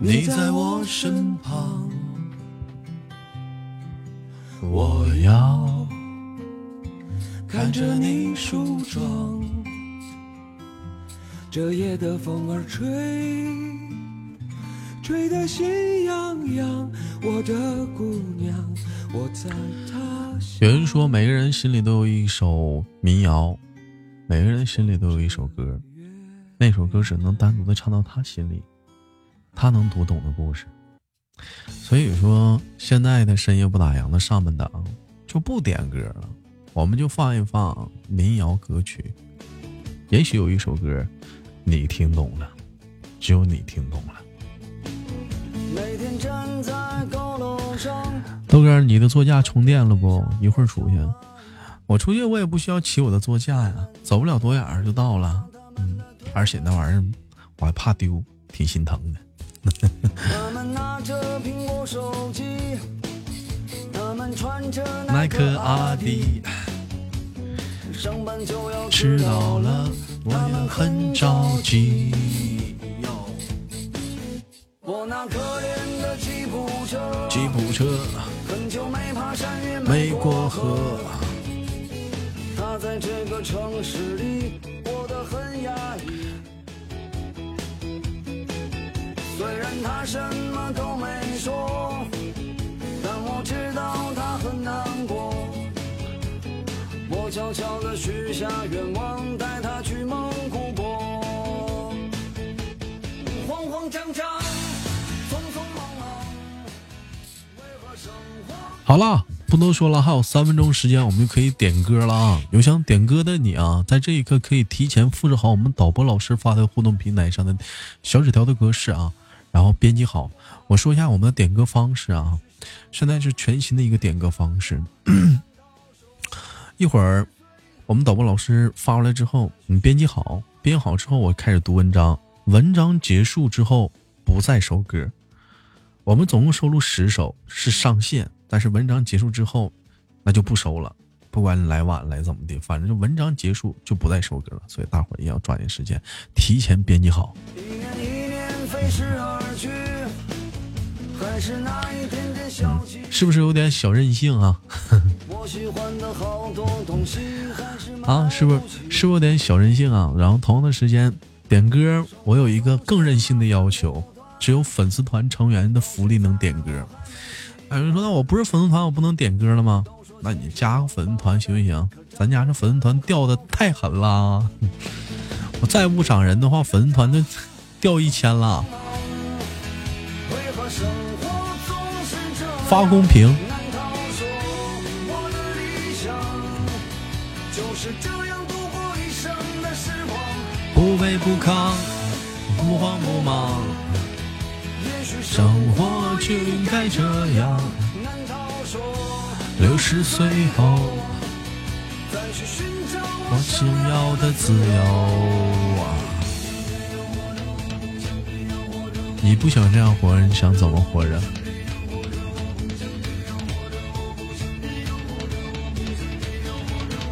Speaker 2: 你在我身旁，我要
Speaker 5: 看着你梳妆，这夜的风儿吹，吹得心痒痒。我的姑娘，我在他乡。
Speaker 2: 有人说，每个人心里都有一首民谣，每个人心里都有一首歌，那首歌只能单独的唱到他心里，他能读懂的故事。所以说，现在的深夜不打烊的上半档就不点歌了，我们就放一放民谣歌曲。也许有一首歌，你听懂了，只有你听懂了。豆哥，你的座驾充电了不？一会儿出去。我出去我也不需要骑我的座驾呀，走不了多远就到了。嗯，而且那玩意儿我还怕丢，挺心疼的。耐克、阿迪，迟到了我也很着急。吉普车，吉普车，很久没过河。他在这个城市里过得很压抑。虽然他什么都没说，但我知道他很难过。我悄悄地许下愿望，带他去蒙古国。慌慌张张，匆匆忙忙，为何生活？好了，不多说了，还有三分钟时间，我们就可以点歌了啊！有想点歌的你啊，在这一刻可以提前复制好我们导播老师发的互动平台上的小纸条的格式啊。然后编辑好，我说一下我们的点歌方式啊，现在是全新的一个点歌方式。一会儿我们导播老师发过来之后，你编辑好，编好之后我开始读文章，文章结束之后不再收歌。我们总共收录十首是上限，但是文章结束之后那就不收了，不管你来晚来怎么的，反正就文章结束就不再收歌了。所以大伙儿也要抓紧时间，提前编辑好。是那一点点小是不是有点小任性啊？啊，是不是是不是有点小任性啊？然后同样的时间点歌，我有一个更任性的要求，只有粉丝团成员的福利能点歌。有人说那我不是粉丝团，我不能点歌了吗？那你加个粉丝团行不行？咱家这粉丝团掉的太狠了，我再不涨人的话，粉丝团就掉一千了。发公屏。不卑不亢，不慌不忙。生活就应该这样。六十岁后，再去寻找我想要的自由啊！你不想这样活着，你想怎么活着？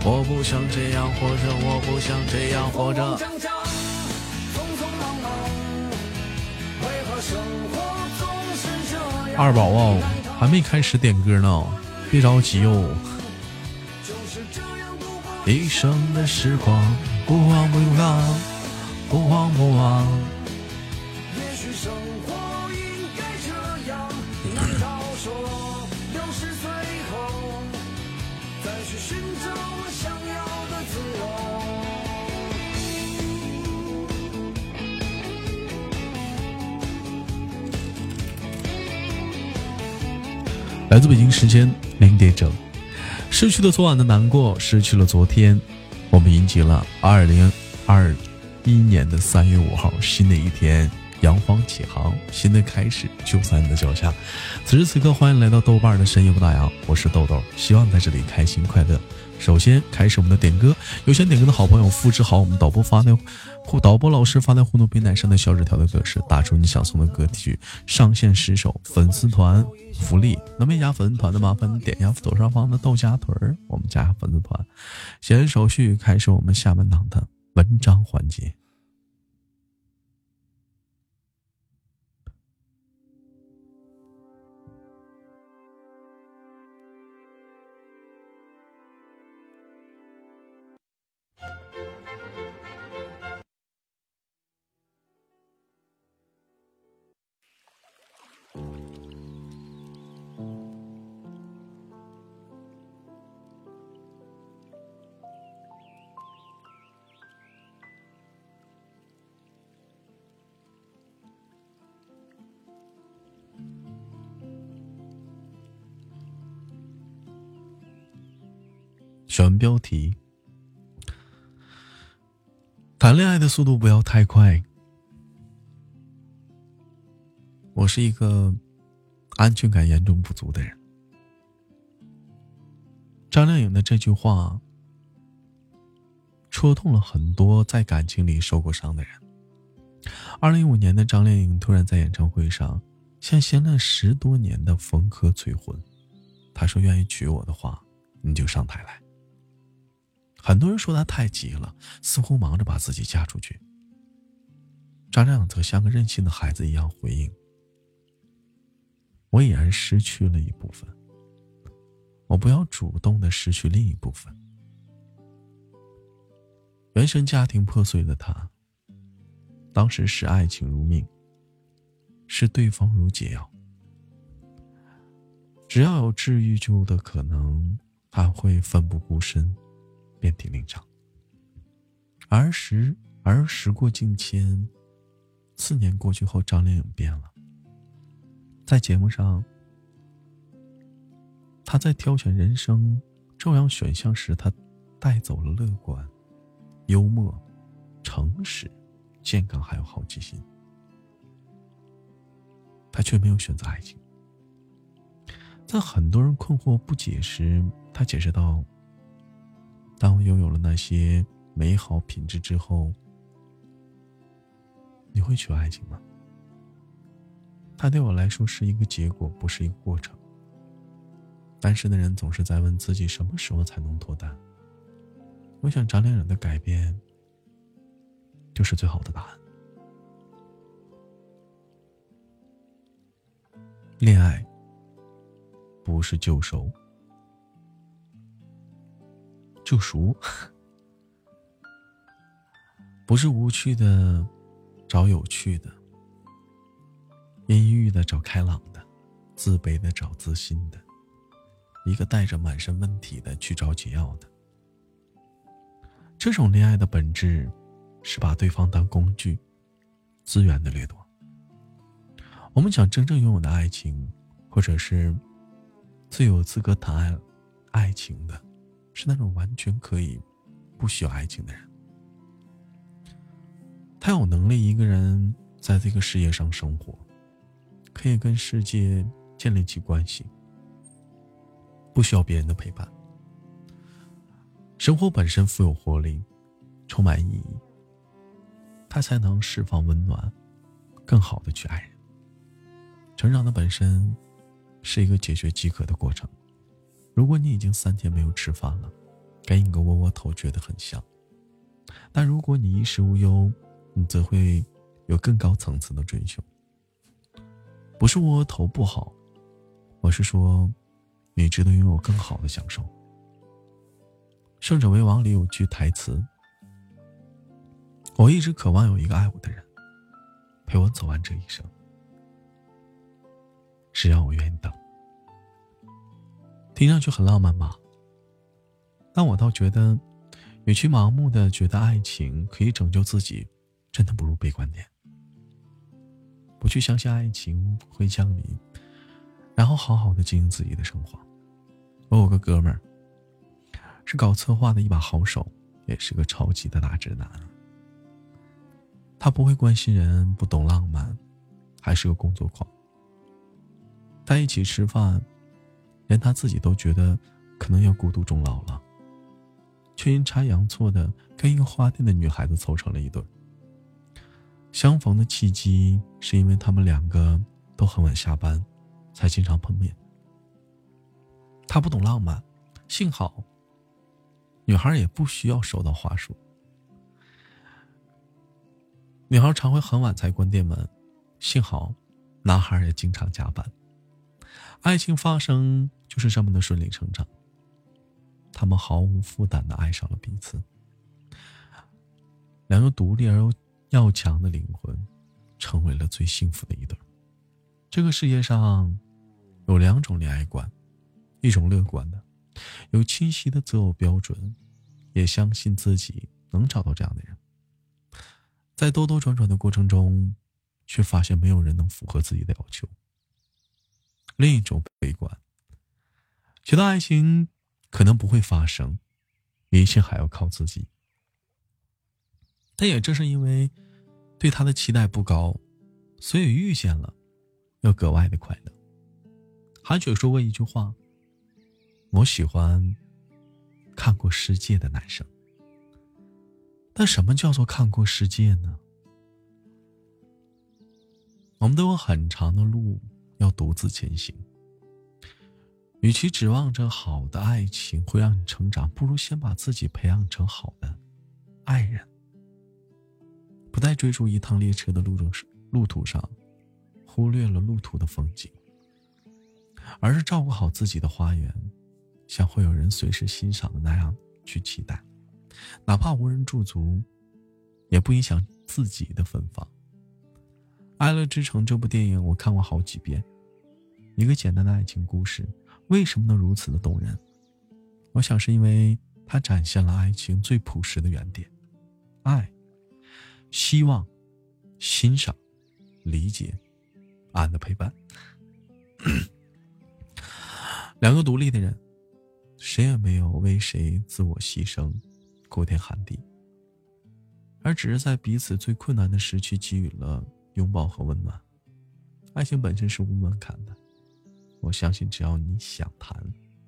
Speaker 2: 我不想这样活着，我不想这样活着。二宝啊，还没开始点歌呢，别着急哟。一生的时光，不慌不忙，不慌不忙。来自北京时间零点整，失去了昨晚的难过，失去了昨天，我们迎接了二零二一年的三月五号，新的一天，扬帆起航，新的开始就在你的脚下。此时此刻，欢迎来到豆瓣的深夜不打烊，我是豆豆，希望在这里开心快乐。首先开始我们的点歌，有想点歌的好朋友，复制好我们导播发的互导播老师发在互动平台上的小纸条的格式，打出你想送的歌曲，上线十首粉丝团福利。那没加粉丝团的麻烦点一下左上方的豆荚腿儿，我们加下粉丝团。写完手续，开始我们下半档的文章环节。选标题：谈恋爱的速度不要太快，我是一个安全感严重不足的人。张靓颖的这句话戳痛了很多在感情里受过伤的人。二零一五年的张靓颖突然在演唱会上向相恋十多年的冯轲催婚，她说：“愿意娶我的话，你就上台来。”很多人说她太急了，似乎忙着把自己嫁出去。张亮则像个任性的孩子一样回应：“我已然失去了一部分，我不要主动的失去另一部分。”原生家庭破碎的他，当时视爱情如命，视对方如解药。只要有治愈救的可能，他会奋不顾身，遍体鳞伤。儿时儿时过境迁。四年过去后，张靓颖变了。在节目上，她在挑选人生重要选项时，她带走了乐观、幽默、诚实、健康，还有好奇心。她却没有选择爱情。在很多人困惑不解时，她解释道：“当拥有了那些美好品质之后。”你会缺爱情吗？它对我来说是一个结果，不是一个过程。单身的人总是在问自己什么时候才能脱单。我想张靓颖的改变就是最好的答案。恋爱不是救赎，救赎 不是无趣的。找有趣的，阴郁的找开朗的，自卑的找自信的，一个带着满身问题的去找解药的。这种恋爱的本质，是把对方当工具，资源的掠夺。我们想真正拥有的爱情，或者是最有资格谈爱爱情的，是那种完全可以不需要爱情的人。他有能力一个人在这个世界上生活，可以跟世界建立起关系，不需要别人的陪伴。生活本身富有活力，充满意义，他才能释放温暖，更好的去爱人。成长的本身是一个解决饥渴的过程。如果你已经三天没有吃饭了，给你个窝窝头觉得很香，但如果你衣食无忧，你则会有更高层次的追求。不是窝窝头不好，我是说，你值得拥有更好的享受。《胜者为王》里有句台词：“我一直渴望有一个爱我的人，陪我走完这一生。只要我愿意等。”听上去很浪漫吧？但我倒觉得，与其盲目的觉得爱情可以拯救自己。真的不如悲观点，不去相信爱情会降临，然后好好的经营自己的生活。我有个哥们儿，是搞策划的一把好手，也是个超级的大直男。他不会关心人，不懂浪漫，还是个工作狂。在一起吃饭，连他自己都觉得可能要孤独终老了，却阴差阳错的跟一个花店的女孩子凑成了一对。相逢的契机是因为他们两个都很晚下班，才经常碰面。他不懂浪漫，幸好女孩也不需要收到话术。女孩常会很晚才关店门，幸好男孩也经常加班。爱情发生就是这么的顺理成章。他们毫无负担的爱上了彼此，两个独立而又。要强的灵魂，成为了最幸福的一对。这个世界上有两种恋爱观，一种乐观的，有清晰的择偶标准，也相信自己能找到这样的人。在兜兜转转的过程中，却发现没有人能符合自己的要求。另一种悲观，觉得爱情可能不会发生，一切还要靠自己。但也正是因为对他的期待不高，所以遇见了，要格外的快乐。韩雪说过一句话：“我喜欢看过世界的男生。”但什么叫做看过世界呢？我们都有很长的路要独自前行。与其指望着好的爱情会让你成长，不如先把自己培养成好的爱人。不再追逐一趟列车的路中路途上，忽略了路途的风景，而是照顾好自己的花园，像会有人随时欣赏的那样去期待，哪怕无人驻足，也不影响自己的芬芳。《爱乐之城》这部电影我看过好几遍，一个简单的爱情故事。为什么能如此的动人？我想是因为它展现了爱情最朴实的原点：爱、希望、欣赏、理解、爱的陪伴。两个独立的人，谁也没有为谁自我牺牲、哭天喊地，而只是在彼此最困难的时期给予了拥抱和温暖。爱情本身是无门槛的。我相信，只要你想谈，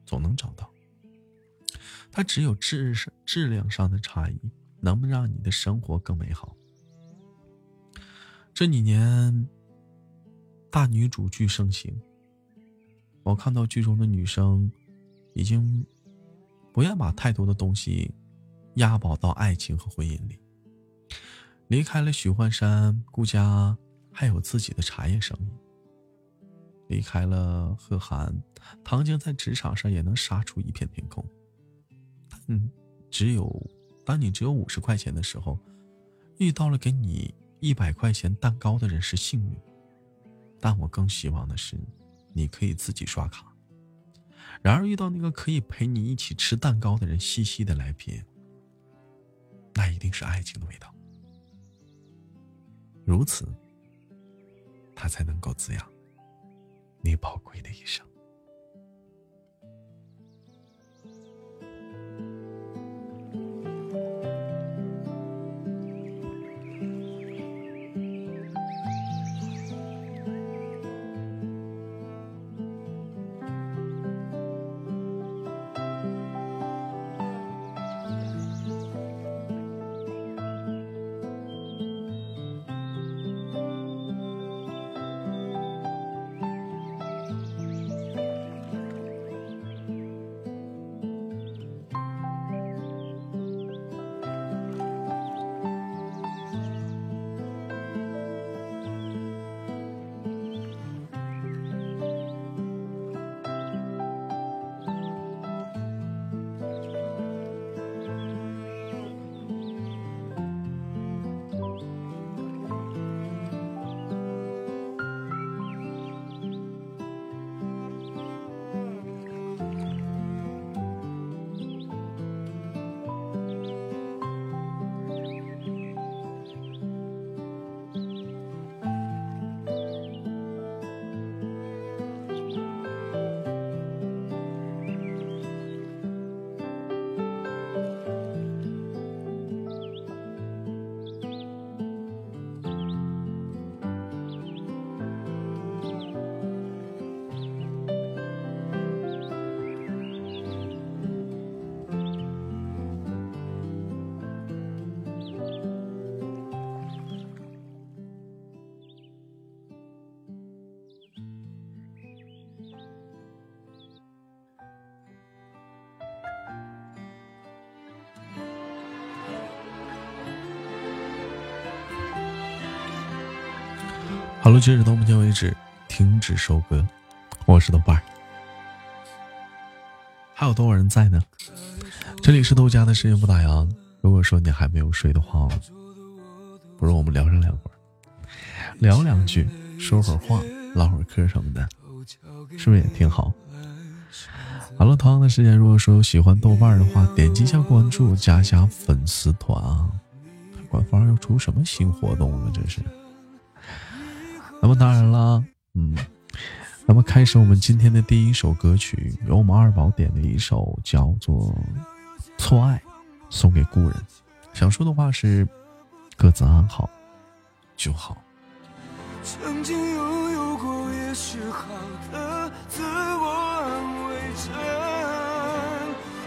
Speaker 2: 总能找到。它只有质质量上的差异，能不让你的生活更美好？这几年，大女主剧盛行，我看到剧中的女生，已经不愿把太多的东西押宝到爱情和婚姻里，离开了许幻山，顾家还有自己的茶叶生意。离开了贺涵，唐晶在职场上也能杀出一片天空。嗯，只有当你只有五十块钱的时候，遇到了给你一百块钱蛋糕的人是幸运。但我更希望的是，你可以自己刷卡。然而遇到那个可以陪你一起吃蛋糕的人，细细的来品，那一定是爱情的味道。如此，它才能够滋养。你宝贵的一生。好了，截止到目前为止，停止收割。我是豆瓣，还有多少人在呢？这里是豆家的深夜不打烊。如果说你还没有睡的话，不如我们聊上两会儿，聊两句，说会儿话，唠会儿嗑什么的，是不是也挺好？好了，同样的时间，如果说有喜欢豆瓣的话，点击一下关注，加加粉丝团啊！官方又出什么新活动了？这是。那么当然啦，嗯，那么开始我们今天的第一首歌曲，由我们二宝点的一首叫做《错爱》，送给故人。想说的话是：各自安好就好。
Speaker 1: 曾经拥有过也是好的，自我安慰着。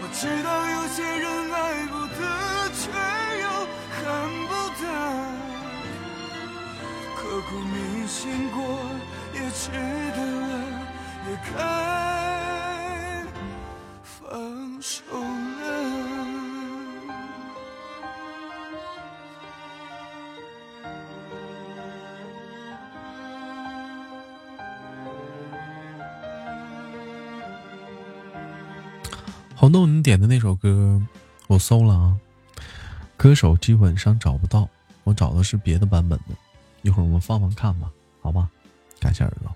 Speaker 1: 我知道有些人爱不得，却又恨不得，刻骨铭心过也值得了，也该放手了。
Speaker 2: 红豆，你点的那首歌，我搜了啊，歌手基本上找不到，我找的是别的版本的，一会儿我们放放看吧，好吧？感谢耳朵。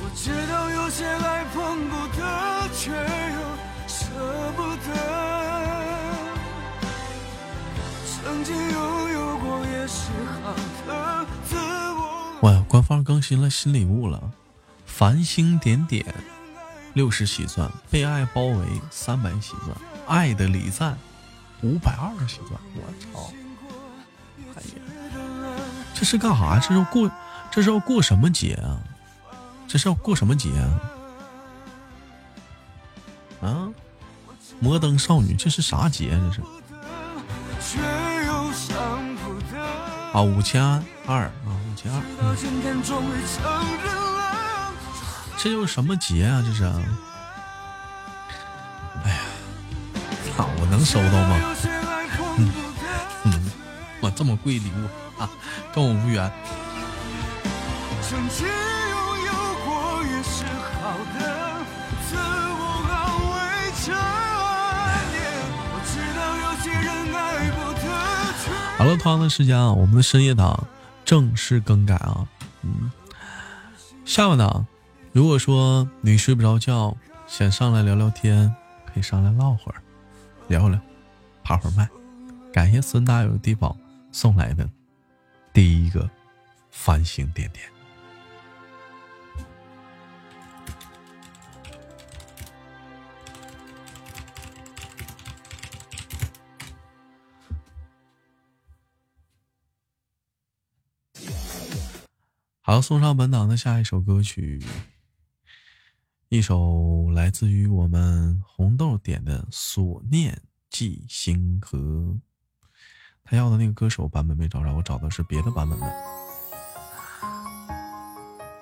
Speaker 1: 我知道有些爱碰不得，却又舍不得。曾经拥有过也是好的，自我
Speaker 2: 哇，官方更新了新礼物了，繁星点点六十喜钻，被爱包围三百喜钻，爱的礼赞五百二十喜钻，我操！哎呀，这是干啥？这是要过，这是要过什么节啊？这是要过什么节啊？啊，摩登少女，这是啥节？这是。啊，五千二啊，五千二，这又是什么节啊？这是？哎呀，操！我能收到吗？嗯，我这么贵礼物啊，跟我无缘。
Speaker 1: 曾经拥有过也是好的，自我安慰着。我知道有些人爱不得，却
Speaker 2: 好了，同样的时间啊，我们的深夜档正式更改啊。嗯，下半档，如果说你睡不着觉，想上来聊聊天，可以上来唠会儿，聊聊，趴会儿麦。感谢孙大有地宝送来的第一个繁星点点。好，送上本档的下一首歌曲，一首来自于我们红豆点的《所念寄星河》。他要的那个歌手版本没找着，我找的是别的版本的。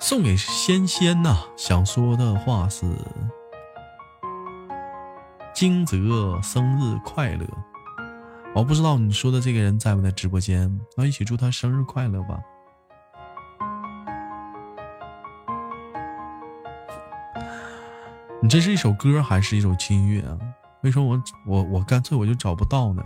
Speaker 2: 送给仙仙呐、想说的话是：惊泽生日快乐。我不知道你说的这个人在不在直播间，那一起祝他生日快乐吧。你这是一首歌还是一首轻音乐啊？为什么我我我干脆我就找不到呢？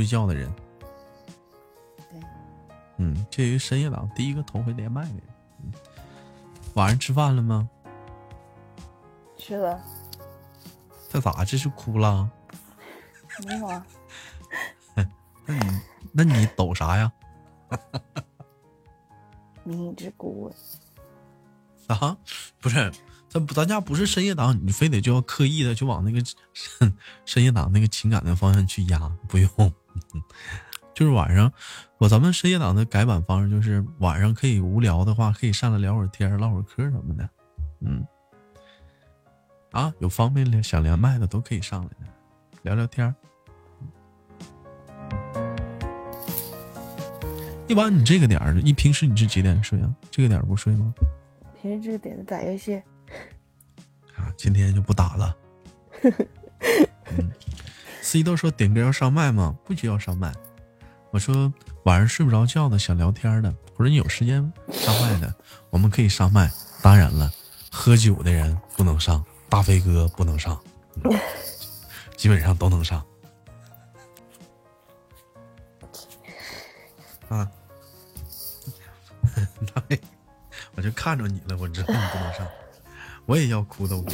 Speaker 2: 睡觉的人。
Speaker 7: 对，
Speaker 2: 嗯，这于深夜档第一个头回连麦的人。嗯，晚上吃饭了吗？
Speaker 7: 吃了
Speaker 2: 这咋这是哭了？
Speaker 7: 没有啊？
Speaker 2: 那你那你抖啥呀？
Speaker 7: 明知故问，
Speaker 2: 啊，不是，咱不咱家不是深夜党，你非得就要刻意的就往那个深深夜党那个情感的方向去压，不用，就是晚上我咱们深夜党的改版方式就是晚上可以无聊的话可以上来聊会儿天儿唠会儿嗑什么的，嗯，啊，有方便连想连麦的都可以上来的，聊聊天儿。一般你这个点儿，一平时你是几点睡啊？这个点儿不睡吗？
Speaker 7: 平时这个点子打游戏，
Speaker 2: 啊，今天就不打了。嗯，司机都说点歌要上麦吗？不需要上麦。我说晚上睡不着觉的，想聊天的，或者你有时间上麦的，我们可以上麦。当然了，喝酒的人不能上，大飞哥不能上，基本上都能上。啊，大飞，我就看着你了，我知道你不能上，我也要哭的我。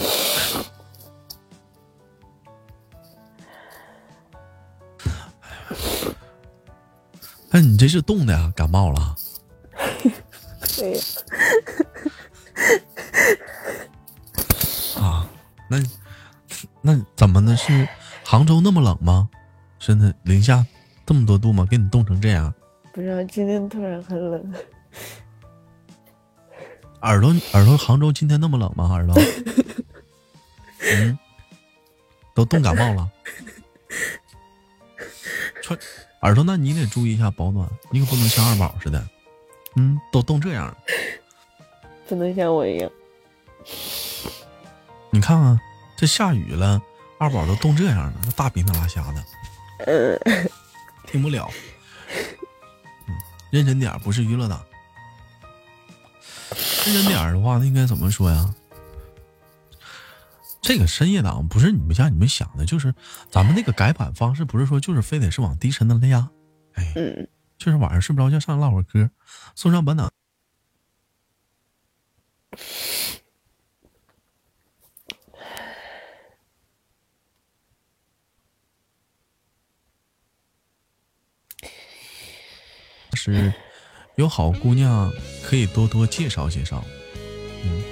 Speaker 2: 那你这是冻的呀？感冒了？
Speaker 7: 对呀，
Speaker 2: 啊，那那怎么呢？是杭州那么冷吗？真的零下这么多度吗？给你冻成这样？
Speaker 7: 不知道今天突然很冷，
Speaker 2: 耳朵耳朵，杭州今天那么冷吗？耳朵，嗯，都冻感冒了。穿耳朵，那你得注意一下保暖，你可不能像二宝似的，嗯，都冻这样了。
Speaker 7: 不能像我一样。
Speaker 2: 你看看，这下雨了，二宝都冻这样了，那大鼻涕拉瞎的，
Speaker 7: 嗯，
Speaker 2: 听不了。嗯，认真点，不是娱乐党。认真点的话，那应该怎么说呀？这个深夜党不是你们像你们想的，就是咱们那个改版方式，不是说就是非得是往低沉的压，哎，
Speaker 7: 嗯，
Speaker 2: 就是晚上睡不着觉上来唠会儿嗑，送上本档。是有好姑娘可以多多介绍介绍。嗯，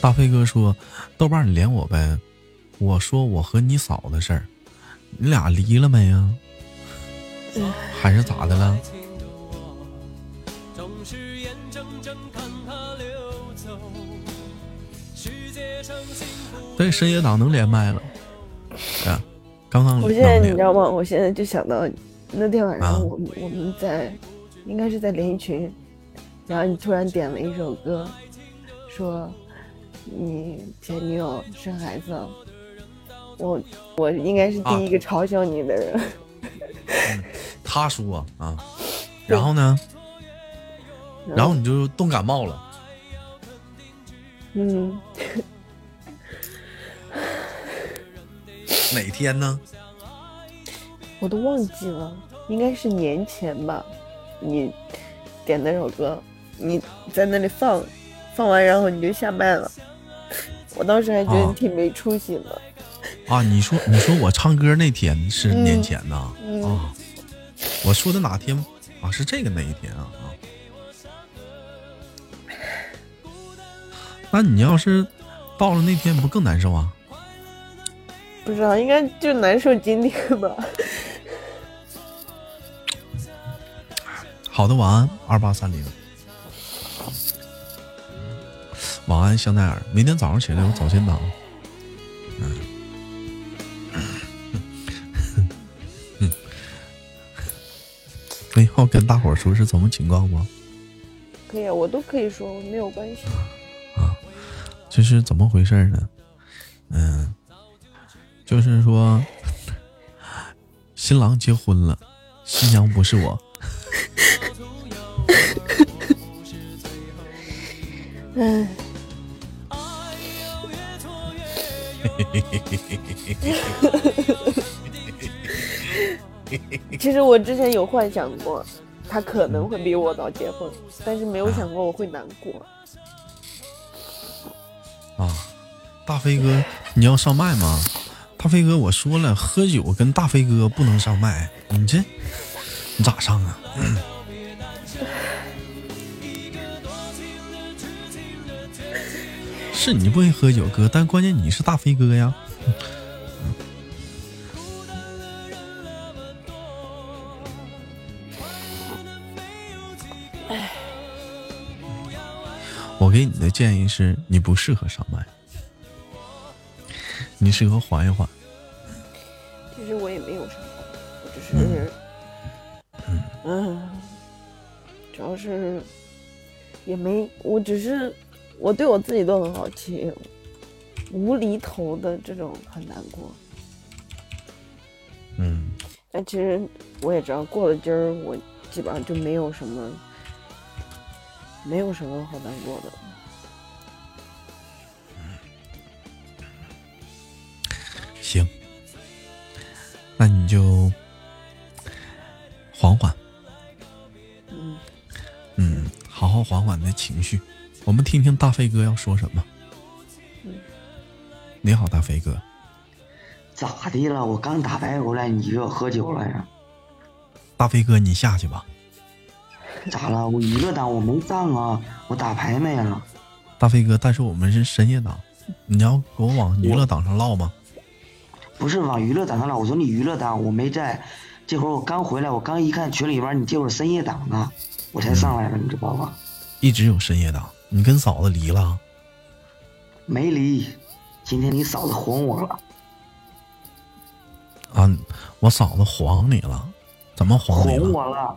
Speaker 2: 大飞哥说：“豆瓣你连我呗。”我说：“我和你嫂的事儿，你俩离了没呀？还是咋的了？”对，深夜党能连麦了。啊，刚刚
Speaker 7: 我现在你知道吗？我现在就想到那天晚
Speaker 2: 啊
Speaker 7: 上我们、我们在应该是在连衣群，然后你突然点了一首歌，说你前女友生孩子了，我我应该是第一个嘲笑你的人。
Speaker 2: 他说啊，然后呢，然后你就冻感冒了。
Speaker 7: 嗯，
Speaker 2: 哪天呢？
Speaker 7: 我都忘记了，应该是年前吧。你点那首歌，你在那里放，放完然后你就下麦了。我当时还觉得
Speaker 2: 啊
Speaker 7: 你挺没出息的。
Speaker 2: 啊，你说你说我唱歌那天是
Speaker 7: 嗯
Speaker 2: 年前呐、
Speaker 7: 嗯
Speaker 2: 啊，我说的哪天啊？是这个那一天啊啊。那你要是到了那天，不更难受啊？
Speaker 7: 不知道，应该就难受今天吧。
Speaker 2: 好的，晚安，二八三零。晚安，香奈儿。明天早上起来有早先档。嗯。那 要跟大伙儿说是什么情况吗？
Speaker 7: 可以啊，我都可以说，没有关系。
Speaker 2: 啊，就是怎么回事呢？嗯，就是说，新郎结婚了，新娘不是我。
Speaker 7: 唉，其实我之前有幻想过，他可能会比我早结婚，但是没有想过我会难过。
Speaker 2: 啊，大飞哥，你要上麦吗？大飞哥，我说了，喝酒跟大飞哥不能上麦，你这你咋上啊？是你不会喝酒哥，但关键你是大飞哥呀。我给你的建议是你不适合上麦，你适合缓一缓。
Speaker 7: 其实我也没有什么，我只是，嗯，主要是也没，我只是我对我自己都很好奇，无厘头的这种很难过。嗯但其实我也知道，过了今儿，我基本上就没有什么，没有什么好难过的。
Speaker 2: 行，那你就缓缓，
Speaker 7: 嗯，
Speaker 2: 嗯，好好缓缓的情绪。我们听听大飞哥要说什么。你好，大飞哥。
Speaker 8: 咋的了？我刚打牌回来，你就要喝酒了呀？
Speaker 2: 大飞哥，你下去吧。
Speaker 8: 咋了？我娱乐档我没上啊，我打牌没啊。
Speaker 2: 大飞哥，但是我们是深夜档，你要给我往娱乐档上唠吗？
Speaker 8: 不是往娱乐档上唠，我说你娱乐档我没在，这会儿我刚回来，我刚一看群里边你这会儿深夜档呢，我才上来的，你知道吧？
Speaker 2: 一直有深夜档，你跟嫂子离了？
Speaker 8: 没离，今天你嫂子哄我了。
Speaker 2: 啊，我嫂子晃你了，怎么晃你了？
Speaker 8: 哄我了，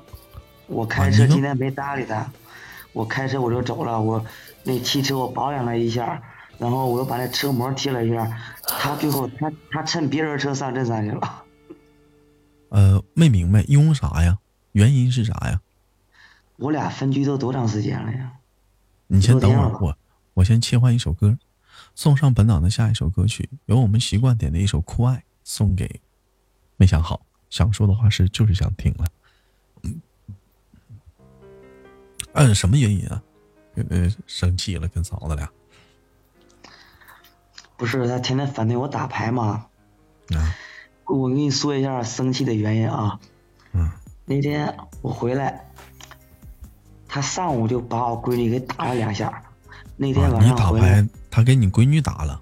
Speaker 8: 我开车今天没搭理他，我开车我就走了，我那汽车我保养了一下，然后我又把那车膜贴了一下，他最后他他趁别人车上镇上去了。
Speaker 2: 呃，没明白，因为啥呀？原因是啥呀？
Speaker 8: 我俩分居都多长时间了呀？
Speaker 2: 你先等会儿，我我先切换一首歌，送上本档的下一首歌曲，由我们习惯点的一首《酷爱》，送给没想好，想说的话是就是想听了。嗯，什么原因啊？呃，生气了，跟嫂子俩
Speaker 8: 不是他天天反对我打牌嘛？
Speaker 2: 啊，
Speaker 8: 我跟你说一下生气的原因啊。
Speaker 2: 嗯。
Speaker 8: 那天我回来，他上午就把我闺女给打了两下。那天晚上回来，
Speaker 2: 打牌，他给你闺女打了，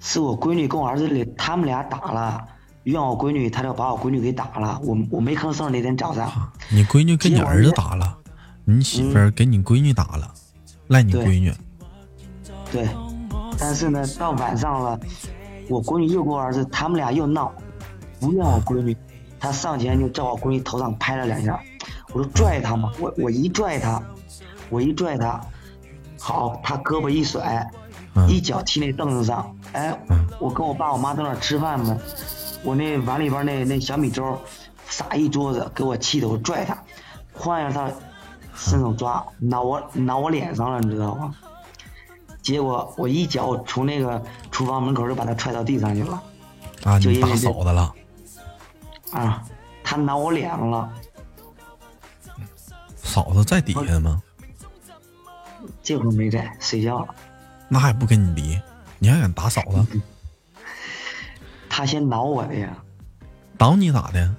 Speaker 8: 是我闺女跟我儿子里他们俩打了，怨我闺女，他就把我闺女给打了。我我没吭声那天早上，
Speaker 2: 你闺女跟你儿子打了，你媳妇儿给你闺女打了，赖你闺女。
Speaker 8: 对。但是呢，到晚上了，我闺女又跟我儿子他们俩又闹，不怨我闺女，他上前就在我闺女头上拍了两下，我就拽他嘛，我我一拽他，我一拽他，好，他胳膊一甩，
Speaker 2: 嗯
Speaker 8: 一脚踢那凳子上，哎
Speaker 2: 嗯，
Speaker 8: 我跟我爸我妈在那吃饭呢，我那碗里边那那小米粥撒一桌子，给我气的我拽他，晃悠他伸手抓，挠我挠我脸上了，你知道吗？结果我一脚从那个厨房门口就把他踹到地上去了，
Speaker 2: 啊，
Speaker 8: 就因为这
Speaker 2: 嫂子了，
Speaker 8: 啊，他挠我脸上了，
Speaker 2: 嫂子在底下吗？
Speaker 8: 这会儿没在睡觉了，
Speaker 2: 那还不跟你离？你还敢打嫂子？
Speaker 8: 他先挠我的呀，
Speaker 2: 挠你咋的？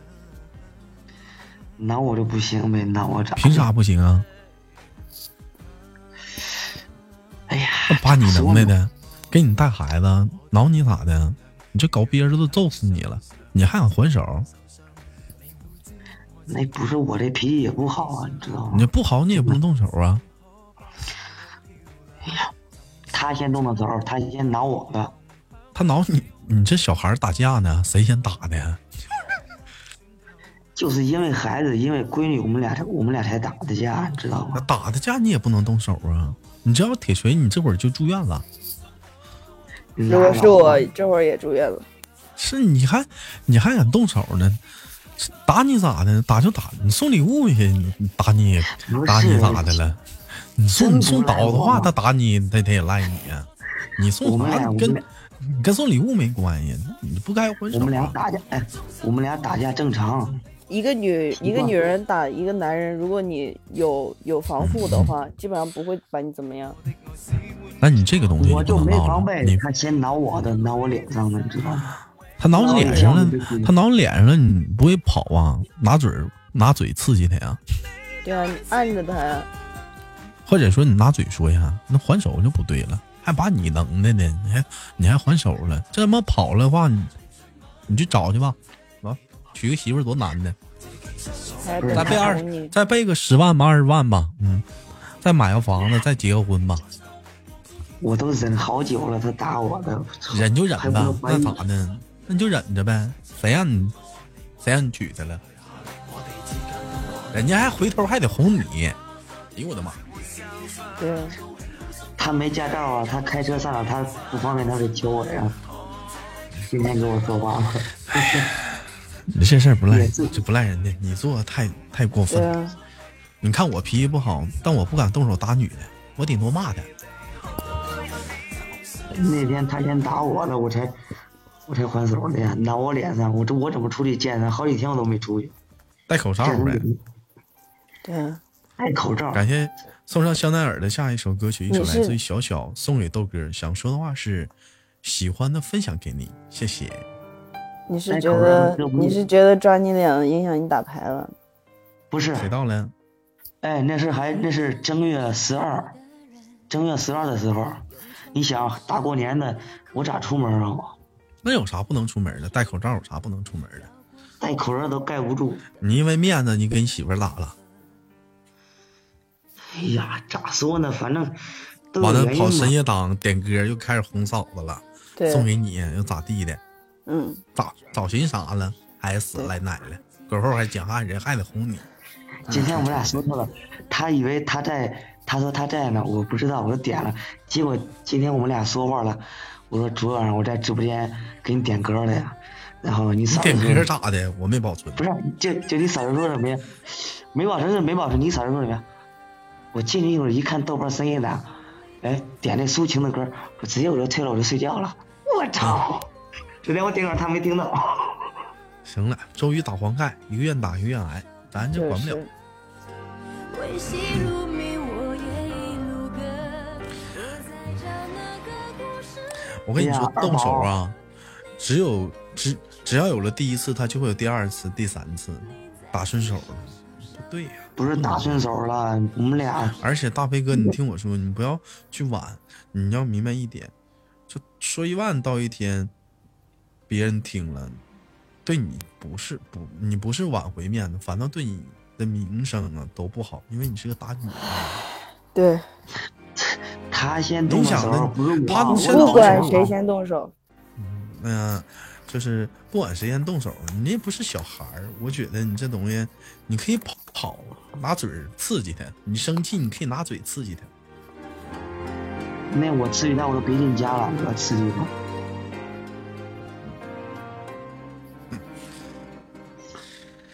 Speaker 8: 挠我就不行呗，挠我咋？
Speaker 2: 凭啥？不行啊？
Speaker 8: 哎呀，
Speaker 2: 把你能耐的，给你带孩子，挠你咋的？你这搞憋着都揍死你了，你还想还手？
Speaker 8: 那不是我这脾气也不好啊，你知道吗
Speaker 2: 你？不好，你也不能动手啊！
Speaker 8: 哎呀他先动的手，他先挠我的，
Speaker 2: 他挠你，你这小孩儿打架呢，谁先打的呀？
Speaker 8: 就是因为孩子，因为闺女，我们俩才我们俩才打的架，你知道
Speaker 2: 那
Speaker 8: 吗？
Speaker 2: 打的架你也不能动手啊！你这要铁锤，你这会儿就住院了。
Speaker 7: 如果是我，这会儿也住院了。
Speaker 2: 是你还你还敢动手呢？打你咋的？打就打，你送礼物去，你打你打你咋的了？你送你送刀的话，他打你，他他也赖你呀。你送
Speaker 8: 我们
Speaker 2: 啥跟你跟送礼物没关系，你不该
Speaker 8: 我们俩
Speaker 2: 啊。
Speaker 8: 打架，哎，我们俩打架正常。
Speaker 7: 一个女一个女人打一个男人，如果你有有防护的话，基本上不会把你怎么样。
Speaker 2: 那你这个东西
Speaker 8: 我就没防备
Speaker 2: 你，
Speaker 8: 他先挠我的，挠我脸上的，你知道吗？
Speaker 2: 他挠你脸上了他挠你脸上了，你不会跑啊？拿嘴儿拿嘴刺激他呀？
Speaker 7: 对啊，你按着他呀。
Speaker 2: 或者说你拿嘴说呀，那还手就不对了，还把你能耐呢，你还你还还手了，这他妈跑了的话，你你去找去吧，啊，娶个媳妇儿多难的，再备二再备个十万吧，二十万吧，嗯，再买个房子，再结个婚吧，
Speaker 8: 我都忍好久了，他打我的，
Speaker 2: 忍就忍呗
Speaker 8: 还不能，怀
Speaker 2: 那咋的？那你就忍着呗，谁让你谁让你娶她了？人家还回头还得哄你，哎呦我的妈！
Speaker 7: 对，
Speaker 8: 他没驾照啊，他开车上哪他不方便，他得求我呀。今天跟我说话了，
Speaker 2: 你这事儿不赖，这不赖人家，你做的太太过分了。
Speaker 7: 啊，
Speaker 2: 你看我脾气不好，但我不敢动手打女的，我顶多骂她。
Speaker 8: 那天他先打我了，我才我才还手的呀，挠我脸上，我这我怎么出去见他？好几天我都没出去，
Speaker 2: 戴口罩呗。
Speaker 7: 对啊，
Speaker 8: 戴口罩。
Speaker 2: 感谢送上香奈儿的下一首歌曲，一首来自于小小，送给豆哥。想说的话是，喜欢的分享给你，谢谢。
Speaker 7: 你是觉得你是觉得抓你脸影响你打牌了？
Speaker 8: 不是，
Speaker 2: 谁到了？
Speaker 8: 哎，那是还那是正月十二，正月十二的时候，你想大过年的，我咋出门啊？我
Speaker 2: 那有啥不能出门的？戴口罩有啥不能出门的？
Speaker 8: 戴口罩都盖不住。
Speaker 2: 你因为面子，你给你媳妇儿打了，
Speaker 8: 哎呀，咋说呢？反正
Speaker 2: 完了。跑深夜档点歌，又开始哄嫂子了，送给你又咋地的？
Speaker 7: 嗯，
Speaker 2: 咋找寻啥了？还死
Speaker 7: 对
Speaker 2: 赖奶了，过后还讲话人还得哄你。
Speaker 8: 今天我们俩说错了，他以为他在，他说他在呢，我不知道，我就点了。结果今天我们俩说话了，我说昨晚上我在直播间给你点歌了呀，然后你
Speaker 2: 你
Speaker 8: 嫂子
Speaker 2: 点
Speaker 8: 说
Speaker 2: 歌咋的？我没保存。
Speaker 8: 不是，就就你嫂子说什么呀？没保存是没保存，你嫂子说什么呀？我进去一会儿一看豆瓣深夜档，哎，点那抒情的歌，我直接我就退了，我就睡觉了。我操！昨天我点歌他没听到。
Speaker 2: 行了，周瑜打黄盖，一个愿打一个愿挨，咱这
Speaker 7: 就
Speaker 2: 管不了。
Speaker 9: 我
Speaker 2: 跟你说动手啊，只有只只要有了第一次，他就会有第二次、第三次，打顺手了，不对呀、
Speaker 8: 不是打顺手了，我们俩。
Speaker 2: 而且大飞哥，你听我说，你不要去晚，你要明白一点，就说一万道一天，别人听了，对你不是不，你不是挽回面子，反倒对你的名声啊都不好，因为你是个打女的。
Speaker 7: 对，
Speaker 8: 他先动手
Speaker 2: 你想的，
Speaker 8: 不是
Speaker 2: 他
Speaker 8: 我。
Speaker 2: 先动手
Speaker 7: 不管
Speaker 2: 啊
Speaker 7: 谁先动手，
Speaker 2: 嗯、就是不管谁先动手，你也不是小孩儿。我觉得你这东西，你可以跑跑，拿嘴儿刺激他。你生气，你可以拿嘴刺激他。
Speaker 8: 那我刺激他，我都别进家了，我刺激他。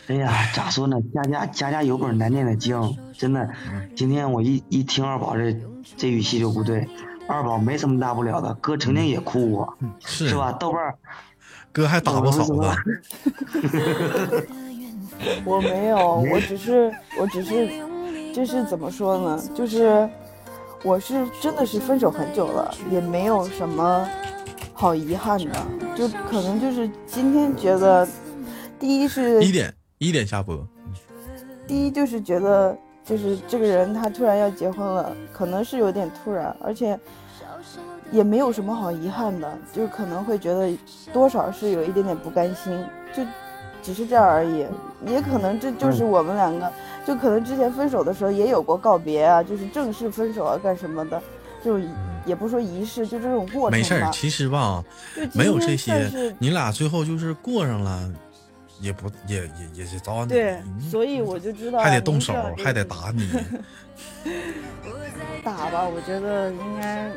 Speaker 8: 哎呀，咋说呢？家家家家有本难念的经，真的。今天我一一听二宝这这语气就不对，二宝没什么大不了的，哥曾经也哭过，
Speaker 2: 是
Speaker 8: 是吧？豆瓣儿，
Speaker 2: 哥还打过嫂子，
Speaker 7: 我没有，我只是我只是就是怎么说呢？就是我是真的是分手很久了，也没有什么好遗憾的，就可能就是今天觉得，第一是
Speaker 2: 一点一点下播。
Speaker 7: 第一就是觉得，就是这个人他突然要结婚了，可能是有点突然，而且也没有什么好遗憾的，就可能会觉得多少是有一点点不甘心，就只是这样而已。也可能这就是我们两个，就可能之前分手的时候也有过告别啊，就是正式分手啊干什么的，就也不说仪式，就这种过程吧。
Speaker 2: 没事儿，其实吧，没有这些，你俩最后就是过上了，也不也也也是早晚得
Speaker 7: 对，所以我就知道
Speaker 2: 还得动手还得打你。
Speaker 7: 打吧，我觉得应该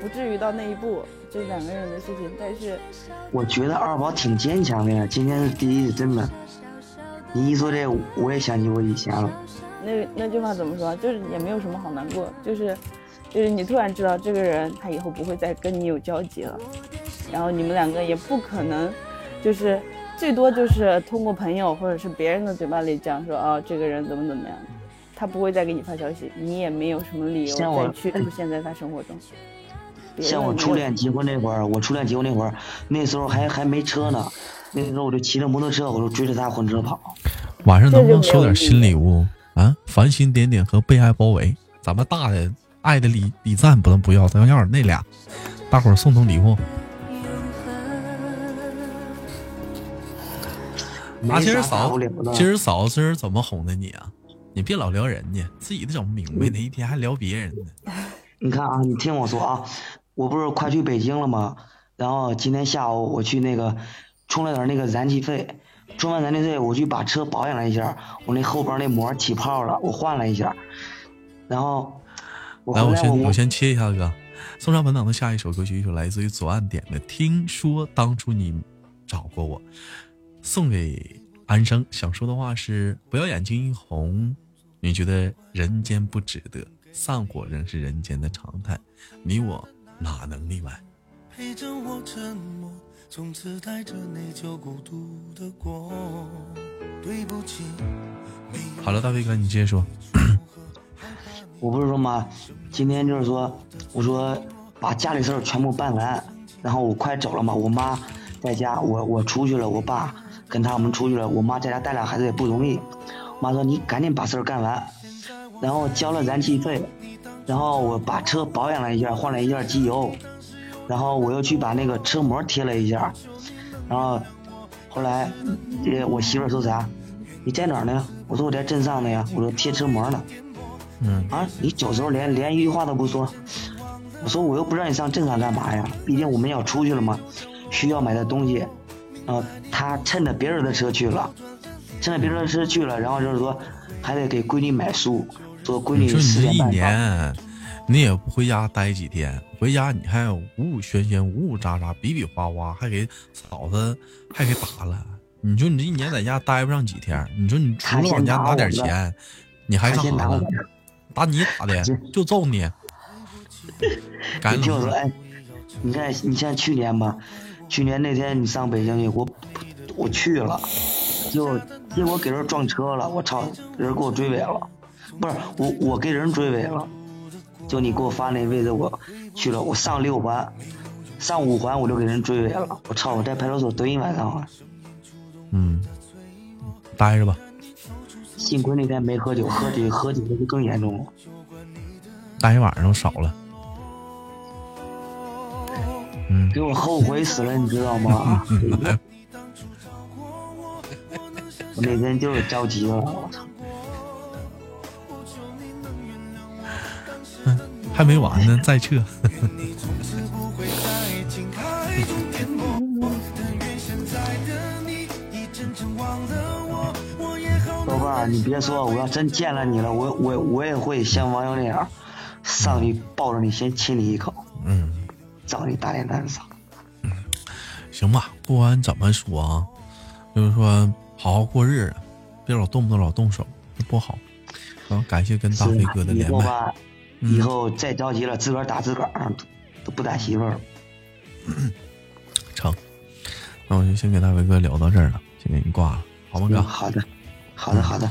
Speaker 7: 不至于到那一步，这两个人的事情。但是
Speaker 8: 我觉得二宝挺坚强的呀，今天是第一次，真的。你一说这，我也想起我以前了。
Speaker 7: 那那句话怎么说？就是也没有什么好难过，就是就是你突然知道这个人他以后不会再跟你有交集了，然后你们两个也不可能，就是最多就是通过朋友或者是别人的嘴巴里讲说啊、这个人怎么怎么样，他不会再给你发消息，你也没有什么理由
Speaker 8: 像我
Speaker 7: 再去出现在他生活中。
Speaker 8: 像我初恋结婚那会儿，我初恋结婚那会儿，那时候还还没车呢，那时候我就骑着摩托车，我就追着他婚车跑。
Speaker 2: 晚上能不能收点新礼物啊？繁星点点和被爱包围，咱们大的爱的礼礼赞不能不要，咱要要点那俩，大伙儿送送礼物。啊，
Speaker 8: 没啥大
Speaker 2: 今儿嫂今儿嫂子是怎么哄的你啊？你别老聊人家，自己都整不明白呢，一天还聊别人呢。
Speaker 8: 你看啊，你听我说啊，我不是快去北京了吗？然后今天下午我去那个充了点那个燃气费，充完燃气费我去把车保养了一下，我那后边那膜起泡了，我换了一下，然后
Speaker 2: 来我先我先切一下哥，送上本档的下一首歌曲，一首来自于左岸点的《听说当初你找过我》。送给安生，想说的话是：不要眼睛一红，你觉得人间不值得，散伙仍是人间的常态，你我哪能例外？
Speaker 1: 陪着我沉默，从此带着内疚孤独的过。对不起，
Speaker 2: 好了，大飞哥，你接着说。
Speaker 8: 我不是说吗？今天就是说，我说把家里事儿全部办完，然后我快走了嘛。我妈在家，我我出去了，我爸跟他们出去了，我妈在家带俩孩子也不容易。我妈说你赶紧把事儿干完，然后交了燃气费，然后我把车保养了一下，换了一下机油，然后我又去把那个车膜贴了一下，然后后来这我媳妇儿说啥？你在哪儿呢？我说我在镇上呢呀，我说贴车膜呢。
Speaker 2: 嗯
Speaker 8: 啊，你走时候连连一句话都不说，我说我又不让你上镇上干嘛呀？毕竟我们要出去了嘛，需要买的东西。然后他趁着别人的车去了，趁着别人的车去了，然后就是说还得给闺女买书，说闺女
Speaker 2: 你说你这一
Speaker 8: 十点半到。
Speaker 2: 年，你也不回家待几天，回家你还五五喧喧、五五喳喳、比比划划，还给嫂子还给打了。你说你这一年在家待不上几天，你说你除了往家拿点钱，你还干啥了
Speaker 8: 打
Speaker 2: 你打的，就揍你。赶紧
Speaker 8: 你听我说，哎，你看你像去年吧，去年那天你上北京去，我我去了，就结果给人撞车了，我操，人给我追尾了，不是我我给人追尾了，就你给我发那位置我去了，我上六环，上五环我就给人追尾了，我操，我在派出所蹲一晚上了，
Speaker 2: 嗯，待着吧。
Speaker 8: 幸亏那天没喝酒，喝酒喝酒就更严重了。
Speaker 2: 待一晚上少了。嗯，
Speaker 8: 给我后悔死了，你知道吗？我那天就是着急了，我操！
Speaker 2: 还没完呢，再撤。
Speaker 1: 不会再惊开中颠簸。但愿现在的你已真正忘了我，我也好
Speaker 8: 豆瓣儿，你别说，我要真见了你了，我我我也会像网友那样，上去抱着你先亲你一口，
Speaker 2: 嗯，
Speaker 8: 找你大脸蛋子。
Speaker 2: 行吧，不管怎么说啊，就是说好好过日子，别老动不动老动手，这不好。然后感谢跟大飞哥的连麦，
Speaker 8: 后吧，以后再着急了，自个儿打自个儿，都都不打媳妇儿了。
Speaker 2: 成。那我就先给大飞哥聊到这儿了，先给你挂了，好吗，哥？
Speaker 8: 嗯好的，好的，好的。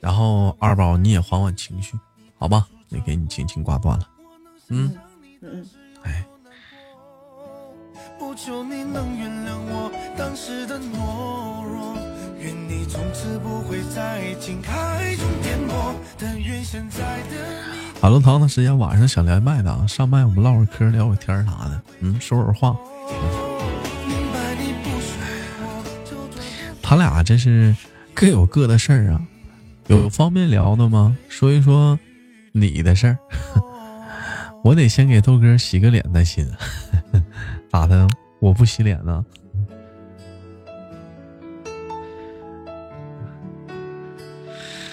Speaker 2: 然后二宝你也缓缓情绪，好吧？也给你轻轻挂断了。嗯，
Speaker 7: 嗯，
Speaker 2: 哎，
Speaker 1: 不求你能原谅我当时的懦弱，愿你从此不会在惊慨中颠簸。但愿现在的你。
Speaker 2: 好了，唐的时间晚上想连麦的啊，上麦我们唠会儿嗑，聊会儿天啥的，嗯，说会儿话。他俩这是各有各的事儿啊，有方便聊的吗？说一说你的事儿。我得先给豆哥洗个脸再行，咋的？我不洗脸呢？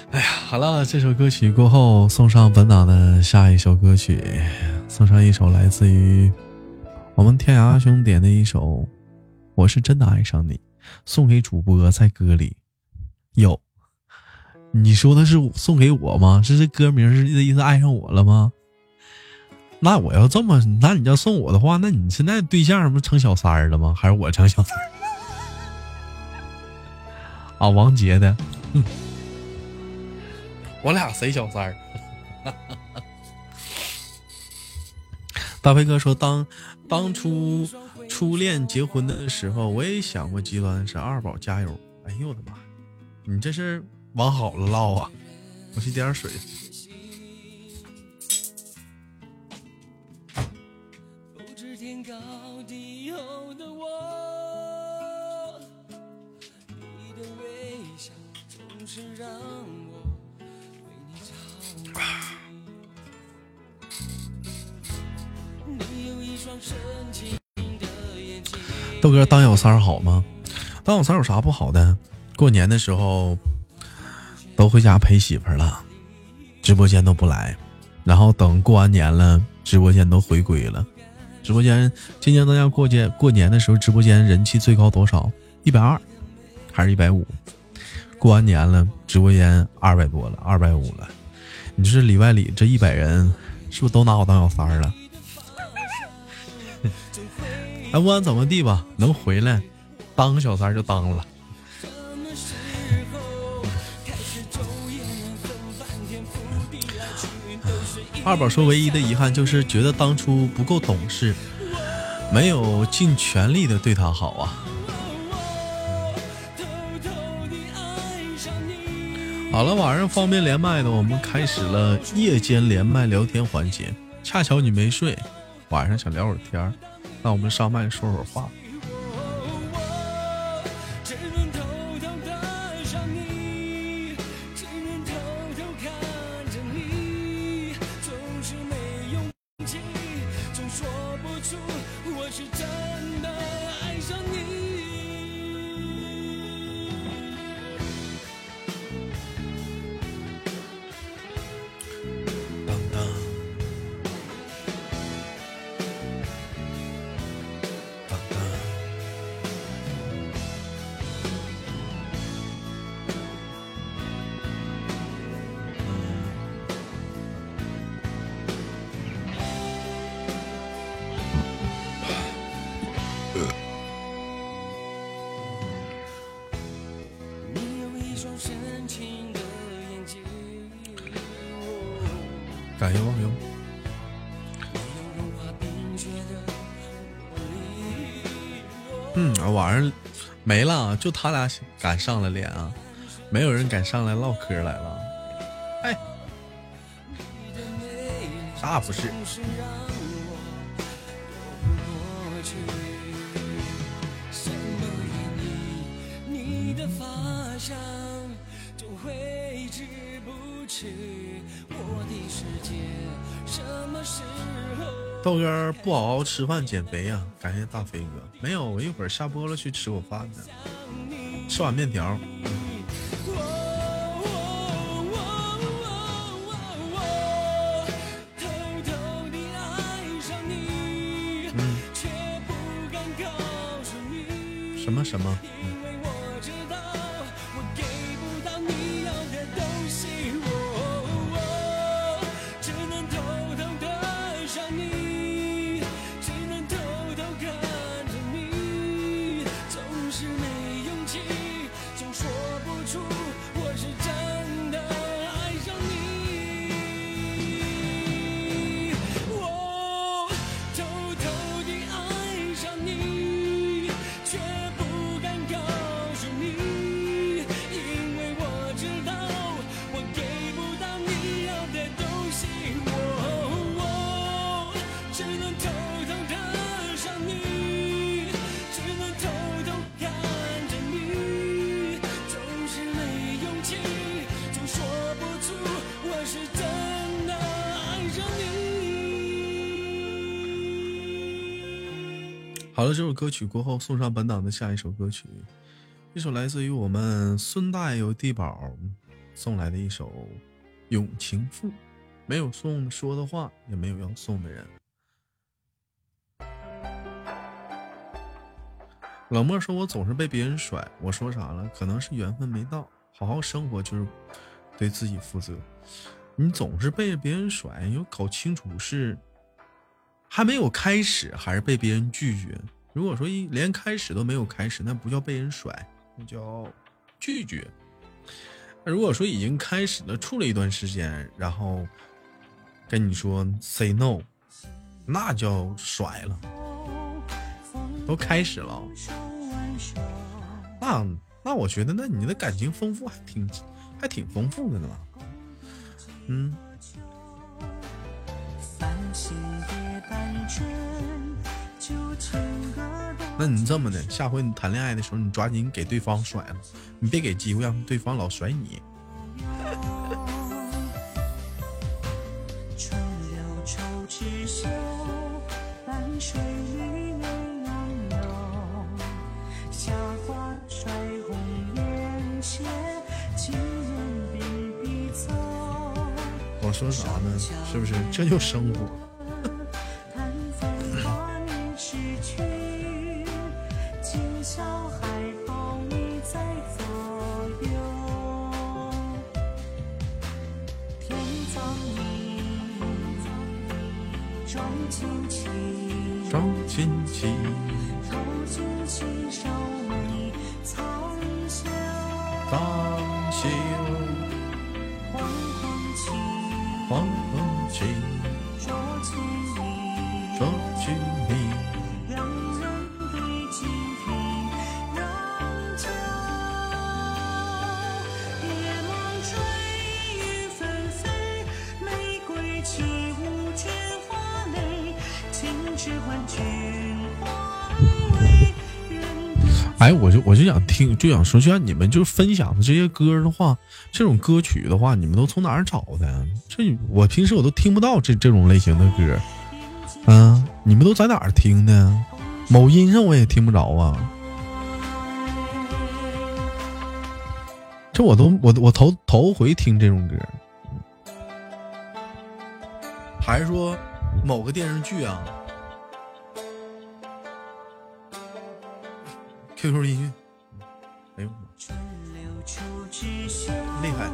Speaker 2: 哎呀，好了，这首歌曲过后，送上本档的下一首歌曲，送上一首来自于我们天涯兄点的一首《我是真的爱上你》。送给主播在歌里有，你说的是送给我吗？是这歌名是这意思爱上我了吗？那我要这么，那你要送我的话，那你现在对象不成小三儿了吗？还是我成小三儿？啊，王杰的，嗯，我俩谁小三儿？大飞哥说当当初初恋结婚的时候，我也想过极端的事。二宝加油！哎呦我的妈！你这是往好了唠啊！我去点点水。豆哥当小三儿好吗？当小三儿有啥不好的？过年的时候都回家陪媳妇儿了，直播间都不来，然后等过完年了，直播间都回归了。直播间今年大家过节过年的时候，直播间人气最高多少？一百二。还是一百五？过完年了，直播间二百多了，二百五了。你说里外里这一百人，是不是都拿我当小三儿了？哎，不管怎么地吧，能回来当个小三就当了。二宝说，唯一的遗憾就是觉得当初不够懂事，没有尽全力的对他好啊。好了，晚上方便连麦的，我们开始了夜间连麦聊天环节。恰巧你没睡，晚上想聊会儿天儿，那我们上麦说会儿话。就他俩敢上来连啊，没有人敢上来唠嗑来了。哎，啥
Speaker 5: 也不是？
Speaker 2: 豆哥不好好吃饭减肥呀、感谢大飞哥。没有，我一会儿下播了去吃口饭呢，吃碗面条。
Speaker 5: 偷偷地爱上你，却不敢告诉你。
Speaker 2: 什么什么？好了，这首歌曲过后，送上本档的下一首歌曲，一首来自于我们孙大有地宝送来的一首《永情赋》，没有送说的话，也没有要送的人。冷漠说：“我总是被别人甩。”我说啥了？可能是缘分没到。好好生活就是对自己负责。你总是被别人甩，要搞清楚是还没有开始，还是被别人拒绝。如果说一连开始都没有开始，那不叫被人甩，那叫拒绝。那如果说已经开始了，处了一段时间，然后跟你说 say no，那叫甩了。都开始了，那那我觉得，那你的感情丰富还挺还挺丰富的呢。嗯，那你这么的，下回你谈恋爱的时候，你抓紧给对方甩了，你别给机会让对方老甩你。我说啥呢？是不是？这就生活。
Speaker 3: 就想说，就像你们就分享的这些歌的话，这种歌曲的话，你们都从哪儿找的？这我平时我都听不到这这种类型的歌，嗯、你们都在哪儿听的？某音上我也听不着啊。这我都我我头头回听这种歌，还是说某个电视剧啊？QQ 音乐，哎呦我的
Speaker 10: 春流出枝秀，
Speaker 3: 厉害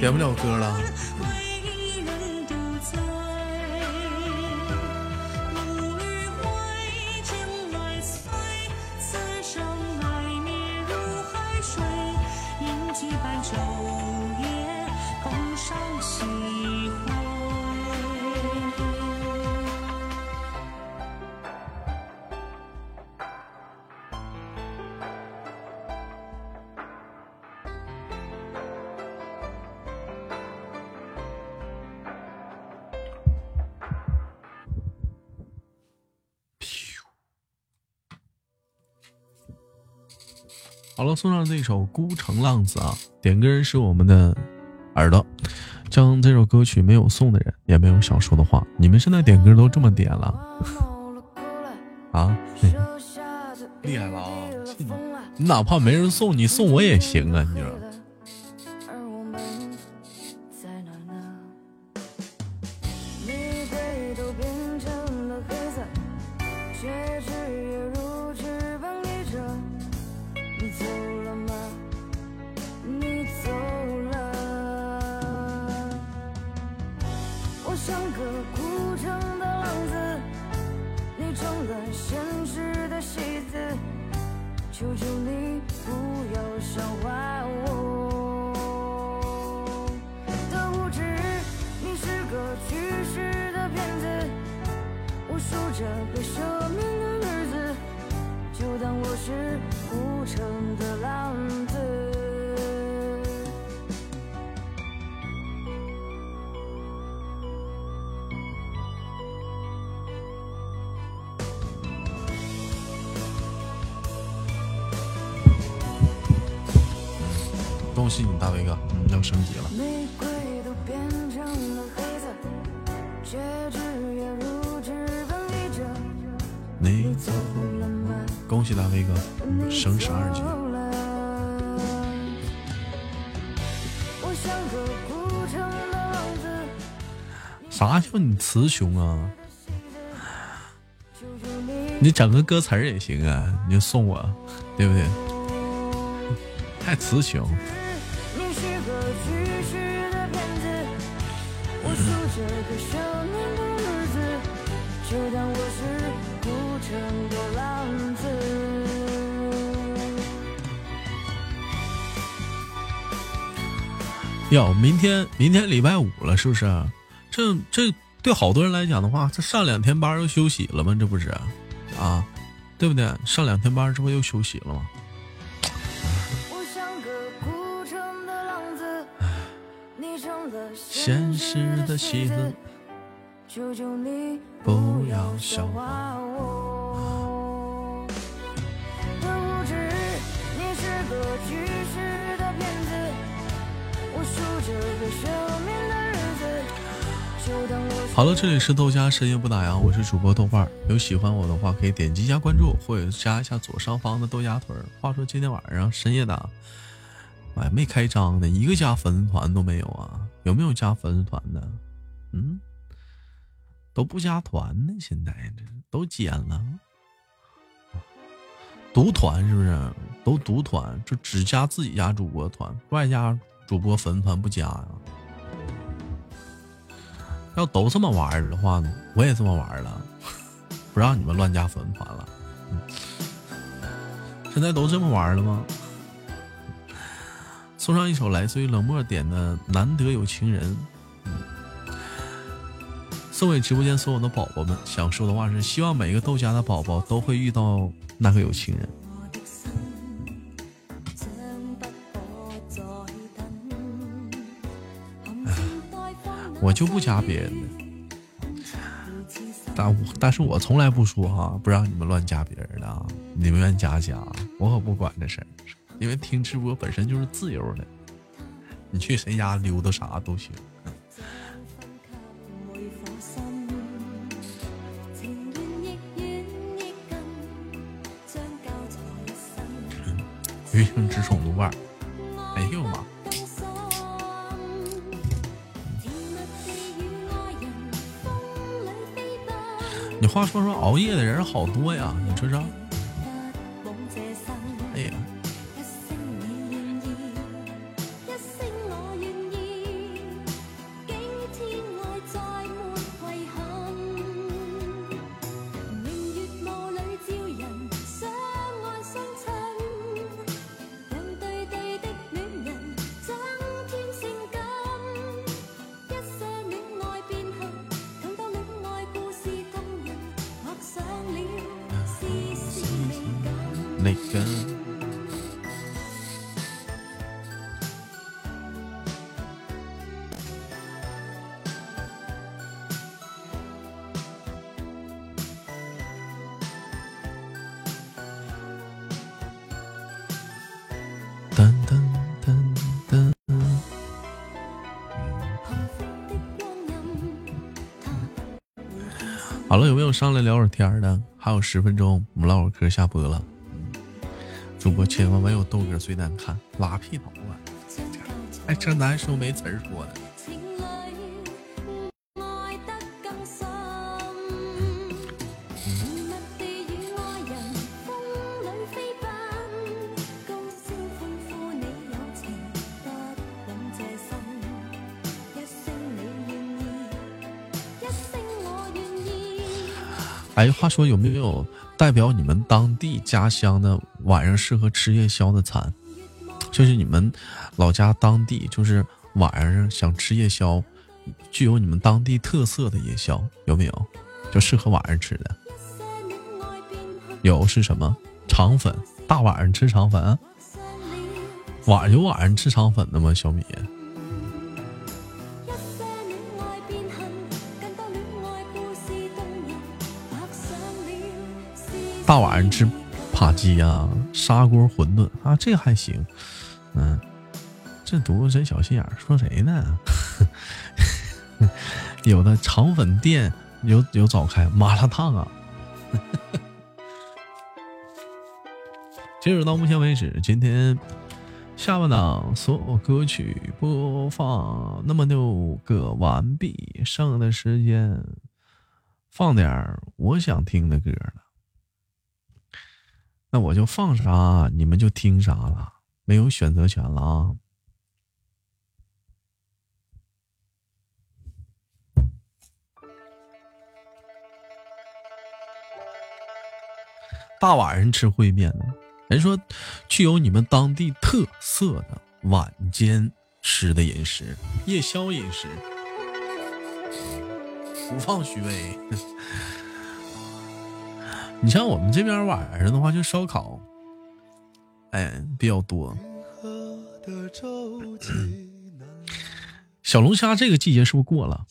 Speaker 3: 点不了歌了。了，送上这首《孤城浪子》啊，点歌人是我们的耳朵。将这首歌曲没有送的人，也没有想说的话，你们现在点歌都这么点了 啊？嘿厉害了啊！你哪怕没人送，你送我也行啊！你说
Speaker 2: 你走了吗？
Speaker 3: 恭喜大飞哥，升十二级。
Speaker 2: 啥叫你词穷啊？你整个歌词儿也行啊，你就送我，对不对？太词穷。哟，明天明天礼拜五了，是不是？这这对好多人来讲的话，这上两天班又休息了吗？这不是啊，对不对？上两天班，这不又休息了吗？
Speaker 9: 我像个孤城的浪子，你成了
Speaker 2: 现实的戏子，
Speaker 9: 求求你
Speaker 2: 不要
Speaker 9: 笑
Speaker 2: 笑
Speaker 9: 话我。
Speaker 2: 好了，这里是豆家深夜不打烊，我是主播豆瓣儿。有喜欢我的话，可以点击一下关注，或者加一下左上方的豆芽腿儿。话说今天晚上深夜档，哎，没开张呢，一个加粉丝团都没有啊？有没有加粉丝团的？嗯，都不加团呢，现在这都减了。独团是不是？都独团，就只加自己家主播团，外加主播粉丝团不加呀、要都这么玩的话，我也这么玩了，不让你们乱加粉丝团了。现在都这么玩了吗？送上一首来自于冷漠点的《难得有情人》，送给直播间所有的宝宝们。想说的话是，希望每一个豆家的宝宝都会遇到那个有情人。
Speaker 9: 我
Speaker 2: 就不加别人的，但我但是我从来不说哈，不让你们乱加别人的啊，你们愿加加，我可不管这事儿，因为听直播本身就是自由的，你去谁家溜达啥都行。
Speaker 9: 每顆心，情願亦遠亦近，將交錯一生。
Speaker 2: 余生只寵獨伴。哎呦媽！
Speaker 9: 更
Speaker 2: 你话说说熬夜的人好多呀，你说说。好了，有没有上来聊会儿天的？还有十分钟，我们唠会儿嗑下播了。主播千万没有豆哥最难看，拉屁头啊！哎，这难说没词儿说的。哎，话说有没有代表你们当地家乡的晚上适合吃夜宵的餐？就是你们老家当地，就是晚上想吃夜宵，具有你们当地特色的夜宵，有没有？就适合晚上吃的。有是什么？肠粉，大晚上吃肠粉？晚上有晚上吃肠粉的吗？小米？大晚上吃扒鸡呀、砂锅馄饨啊，这还行。嗯，这犊子真小心眼儿，说谁呢？有的肠粉店有有早开，麻辣烫啊。截止到目前为止，今天
Speaker 11: 下半档所有歌曲播放那么六个完毕，剩下的时间放点儿我想听的歌了。那我就放啥，你们就听啥了，没有选择权了啊！大晚上吃烩面呢？人说具有你们当地特色的晚间吃的饮食，夜宵饮食，不放虚伪。你像我们这边晚上的话，就烧烤，哎，比较多。小龙虾这个季节是不是过了？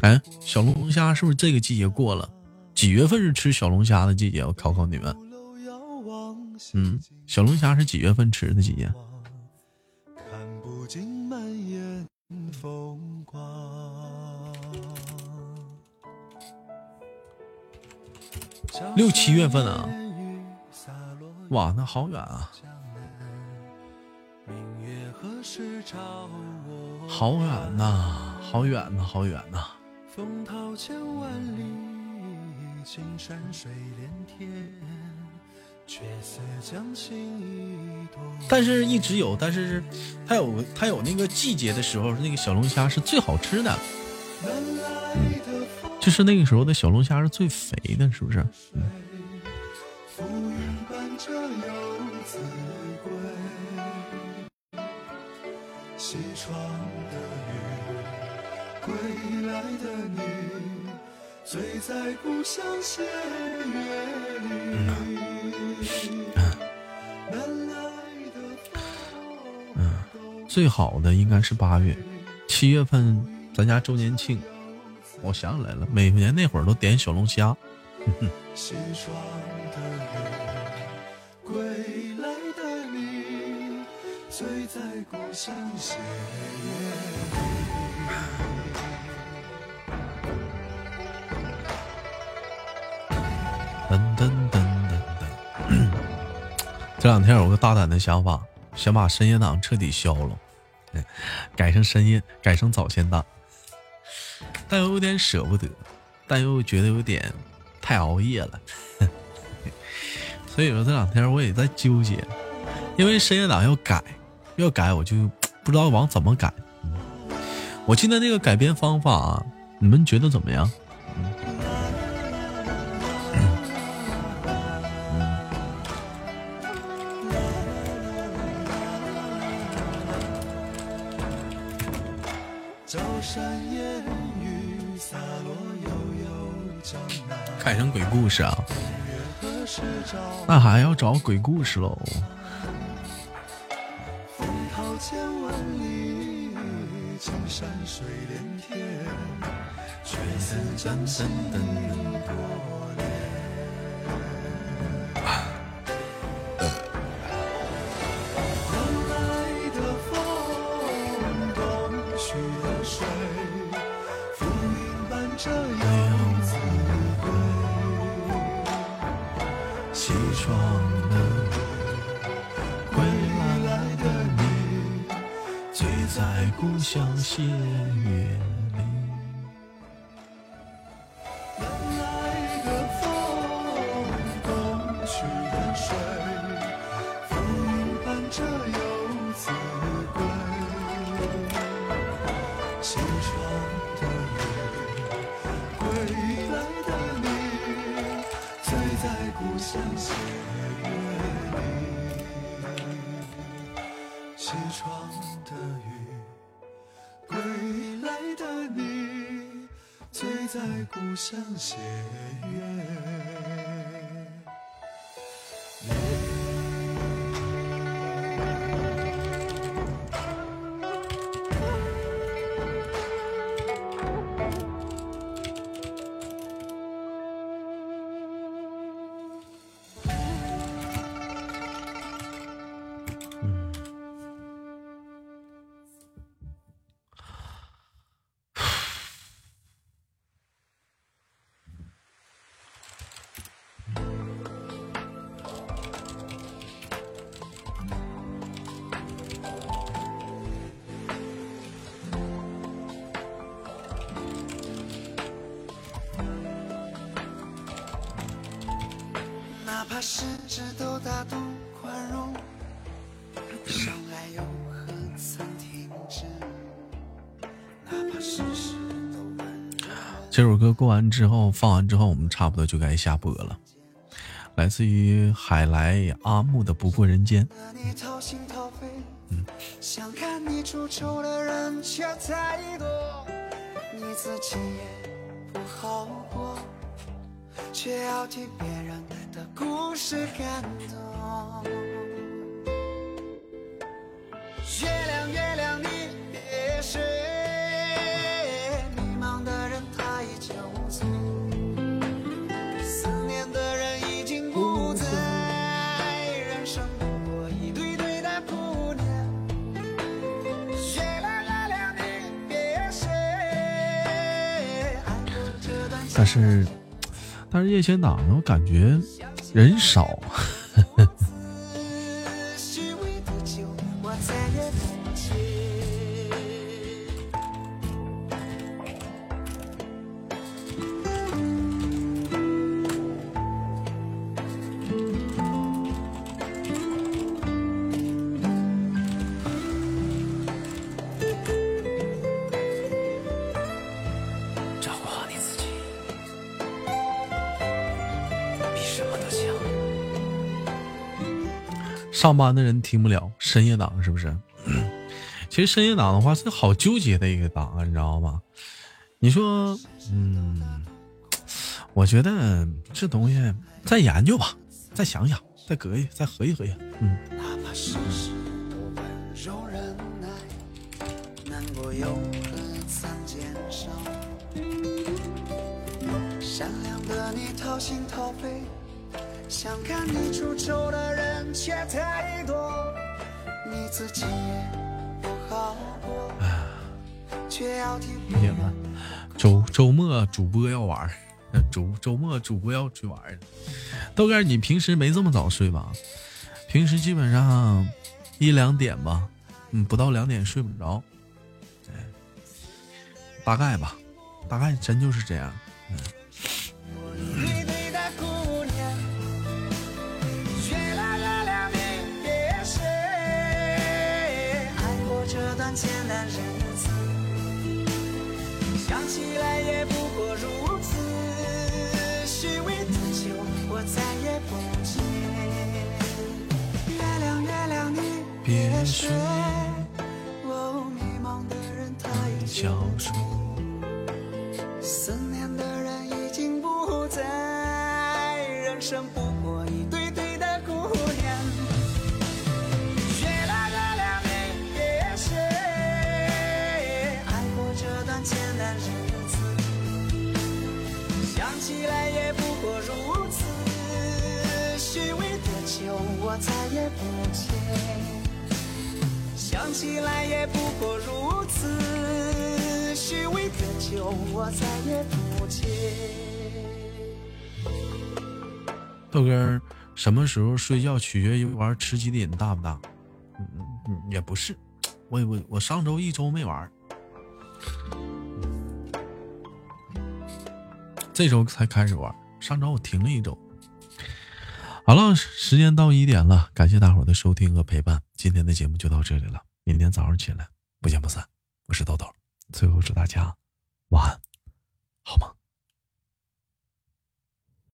Speaker 11: 哎，小龙虾是不是这个季节过了？几月份是吃小龙虾的季节？我考考你们。嗯，小龙虾是几月份吃的季节？六七月份啊！哇，那好远啊！好远呐，好远呐，好远呐！但是一直有，但是它有它有那个季节的时候，那个小龙虾是最好吃的。嗯，就是那个时候的小龙虾是最肥的，是不是？嗯。嗯，最好的应该是八月、七月份，咱家周年庆。我想起来了，每年那会儿都点小龙虾。噔噔噔噔噔！这两天有个大胆的想法，想把深夜档彻底消了，改成深夜，改成早先档，但又有点舍不得，但又觉得有点太熬夜了，所以说这两天我也在纠结，因为深夜档要改，要改我就不知道往怎么改。我记得那个改编方法，你们觉得怎么样？改成鬼故事啊？那还要找鬼故事喽？
Speaker 12: 青山水连天，却似。心。相携。
Speaker 2: 这首歌过完之后，放完之后，我们差不多就该下播了。来自于海来阿木的《不过人间》。
Speaker 12: 你掏心掏肺，想看你出丑的人却太多，你自己也不好过，却要替别人的故事感动。
Speaker 2: 是，但是夜间档呢，我感觉人少。上班的人听不了深夜档，是不是？其实深夜档的话是好纠结的一个档，你知道吗？你说，嗯，我觉得这东西再研究吧，再想想，再隔一，再合一合计。嗯，
Speaker 12: 善良的你掏心掏肺，想看你出丑的人却太多，你自己也不好过，却要替别
Speaker 2: 行了
Speaker 12: 人。
Speaker 2: 周周末主播要玩儿，呃周周末主播要去玩儿。豆干，你平时没这么早睡吧？平时基本上一两点吧，嗯，不到两点睡不着。哎，大概吧，大概真就是这样。
Speaker 12: 一艰难日子，想起来也不过如此，虚伪的酒我再也不接。月亮月亮你别睡，哦，迷茫的人他已
Speaker 2: 小
Speaker 12: 酒
Speaker 2: 说
Speaker 12: 思念的人已经不在，人生不我再也不见。想起来也不过如此，虚伪的酒我再也不接。
Speaker 2: 豆哥什么时候睡觉取决于玩吃鸡的瘾大不大？嗯嗯嗯，也不是，我我我上周一周没玩，这周才开始玩，上周我停了一周。好了时间到一点了感谢大伙的收听和陪伴今天的节目就到这里了明天早上起来不见不散。我是豆豆最后祝大家晚安好吗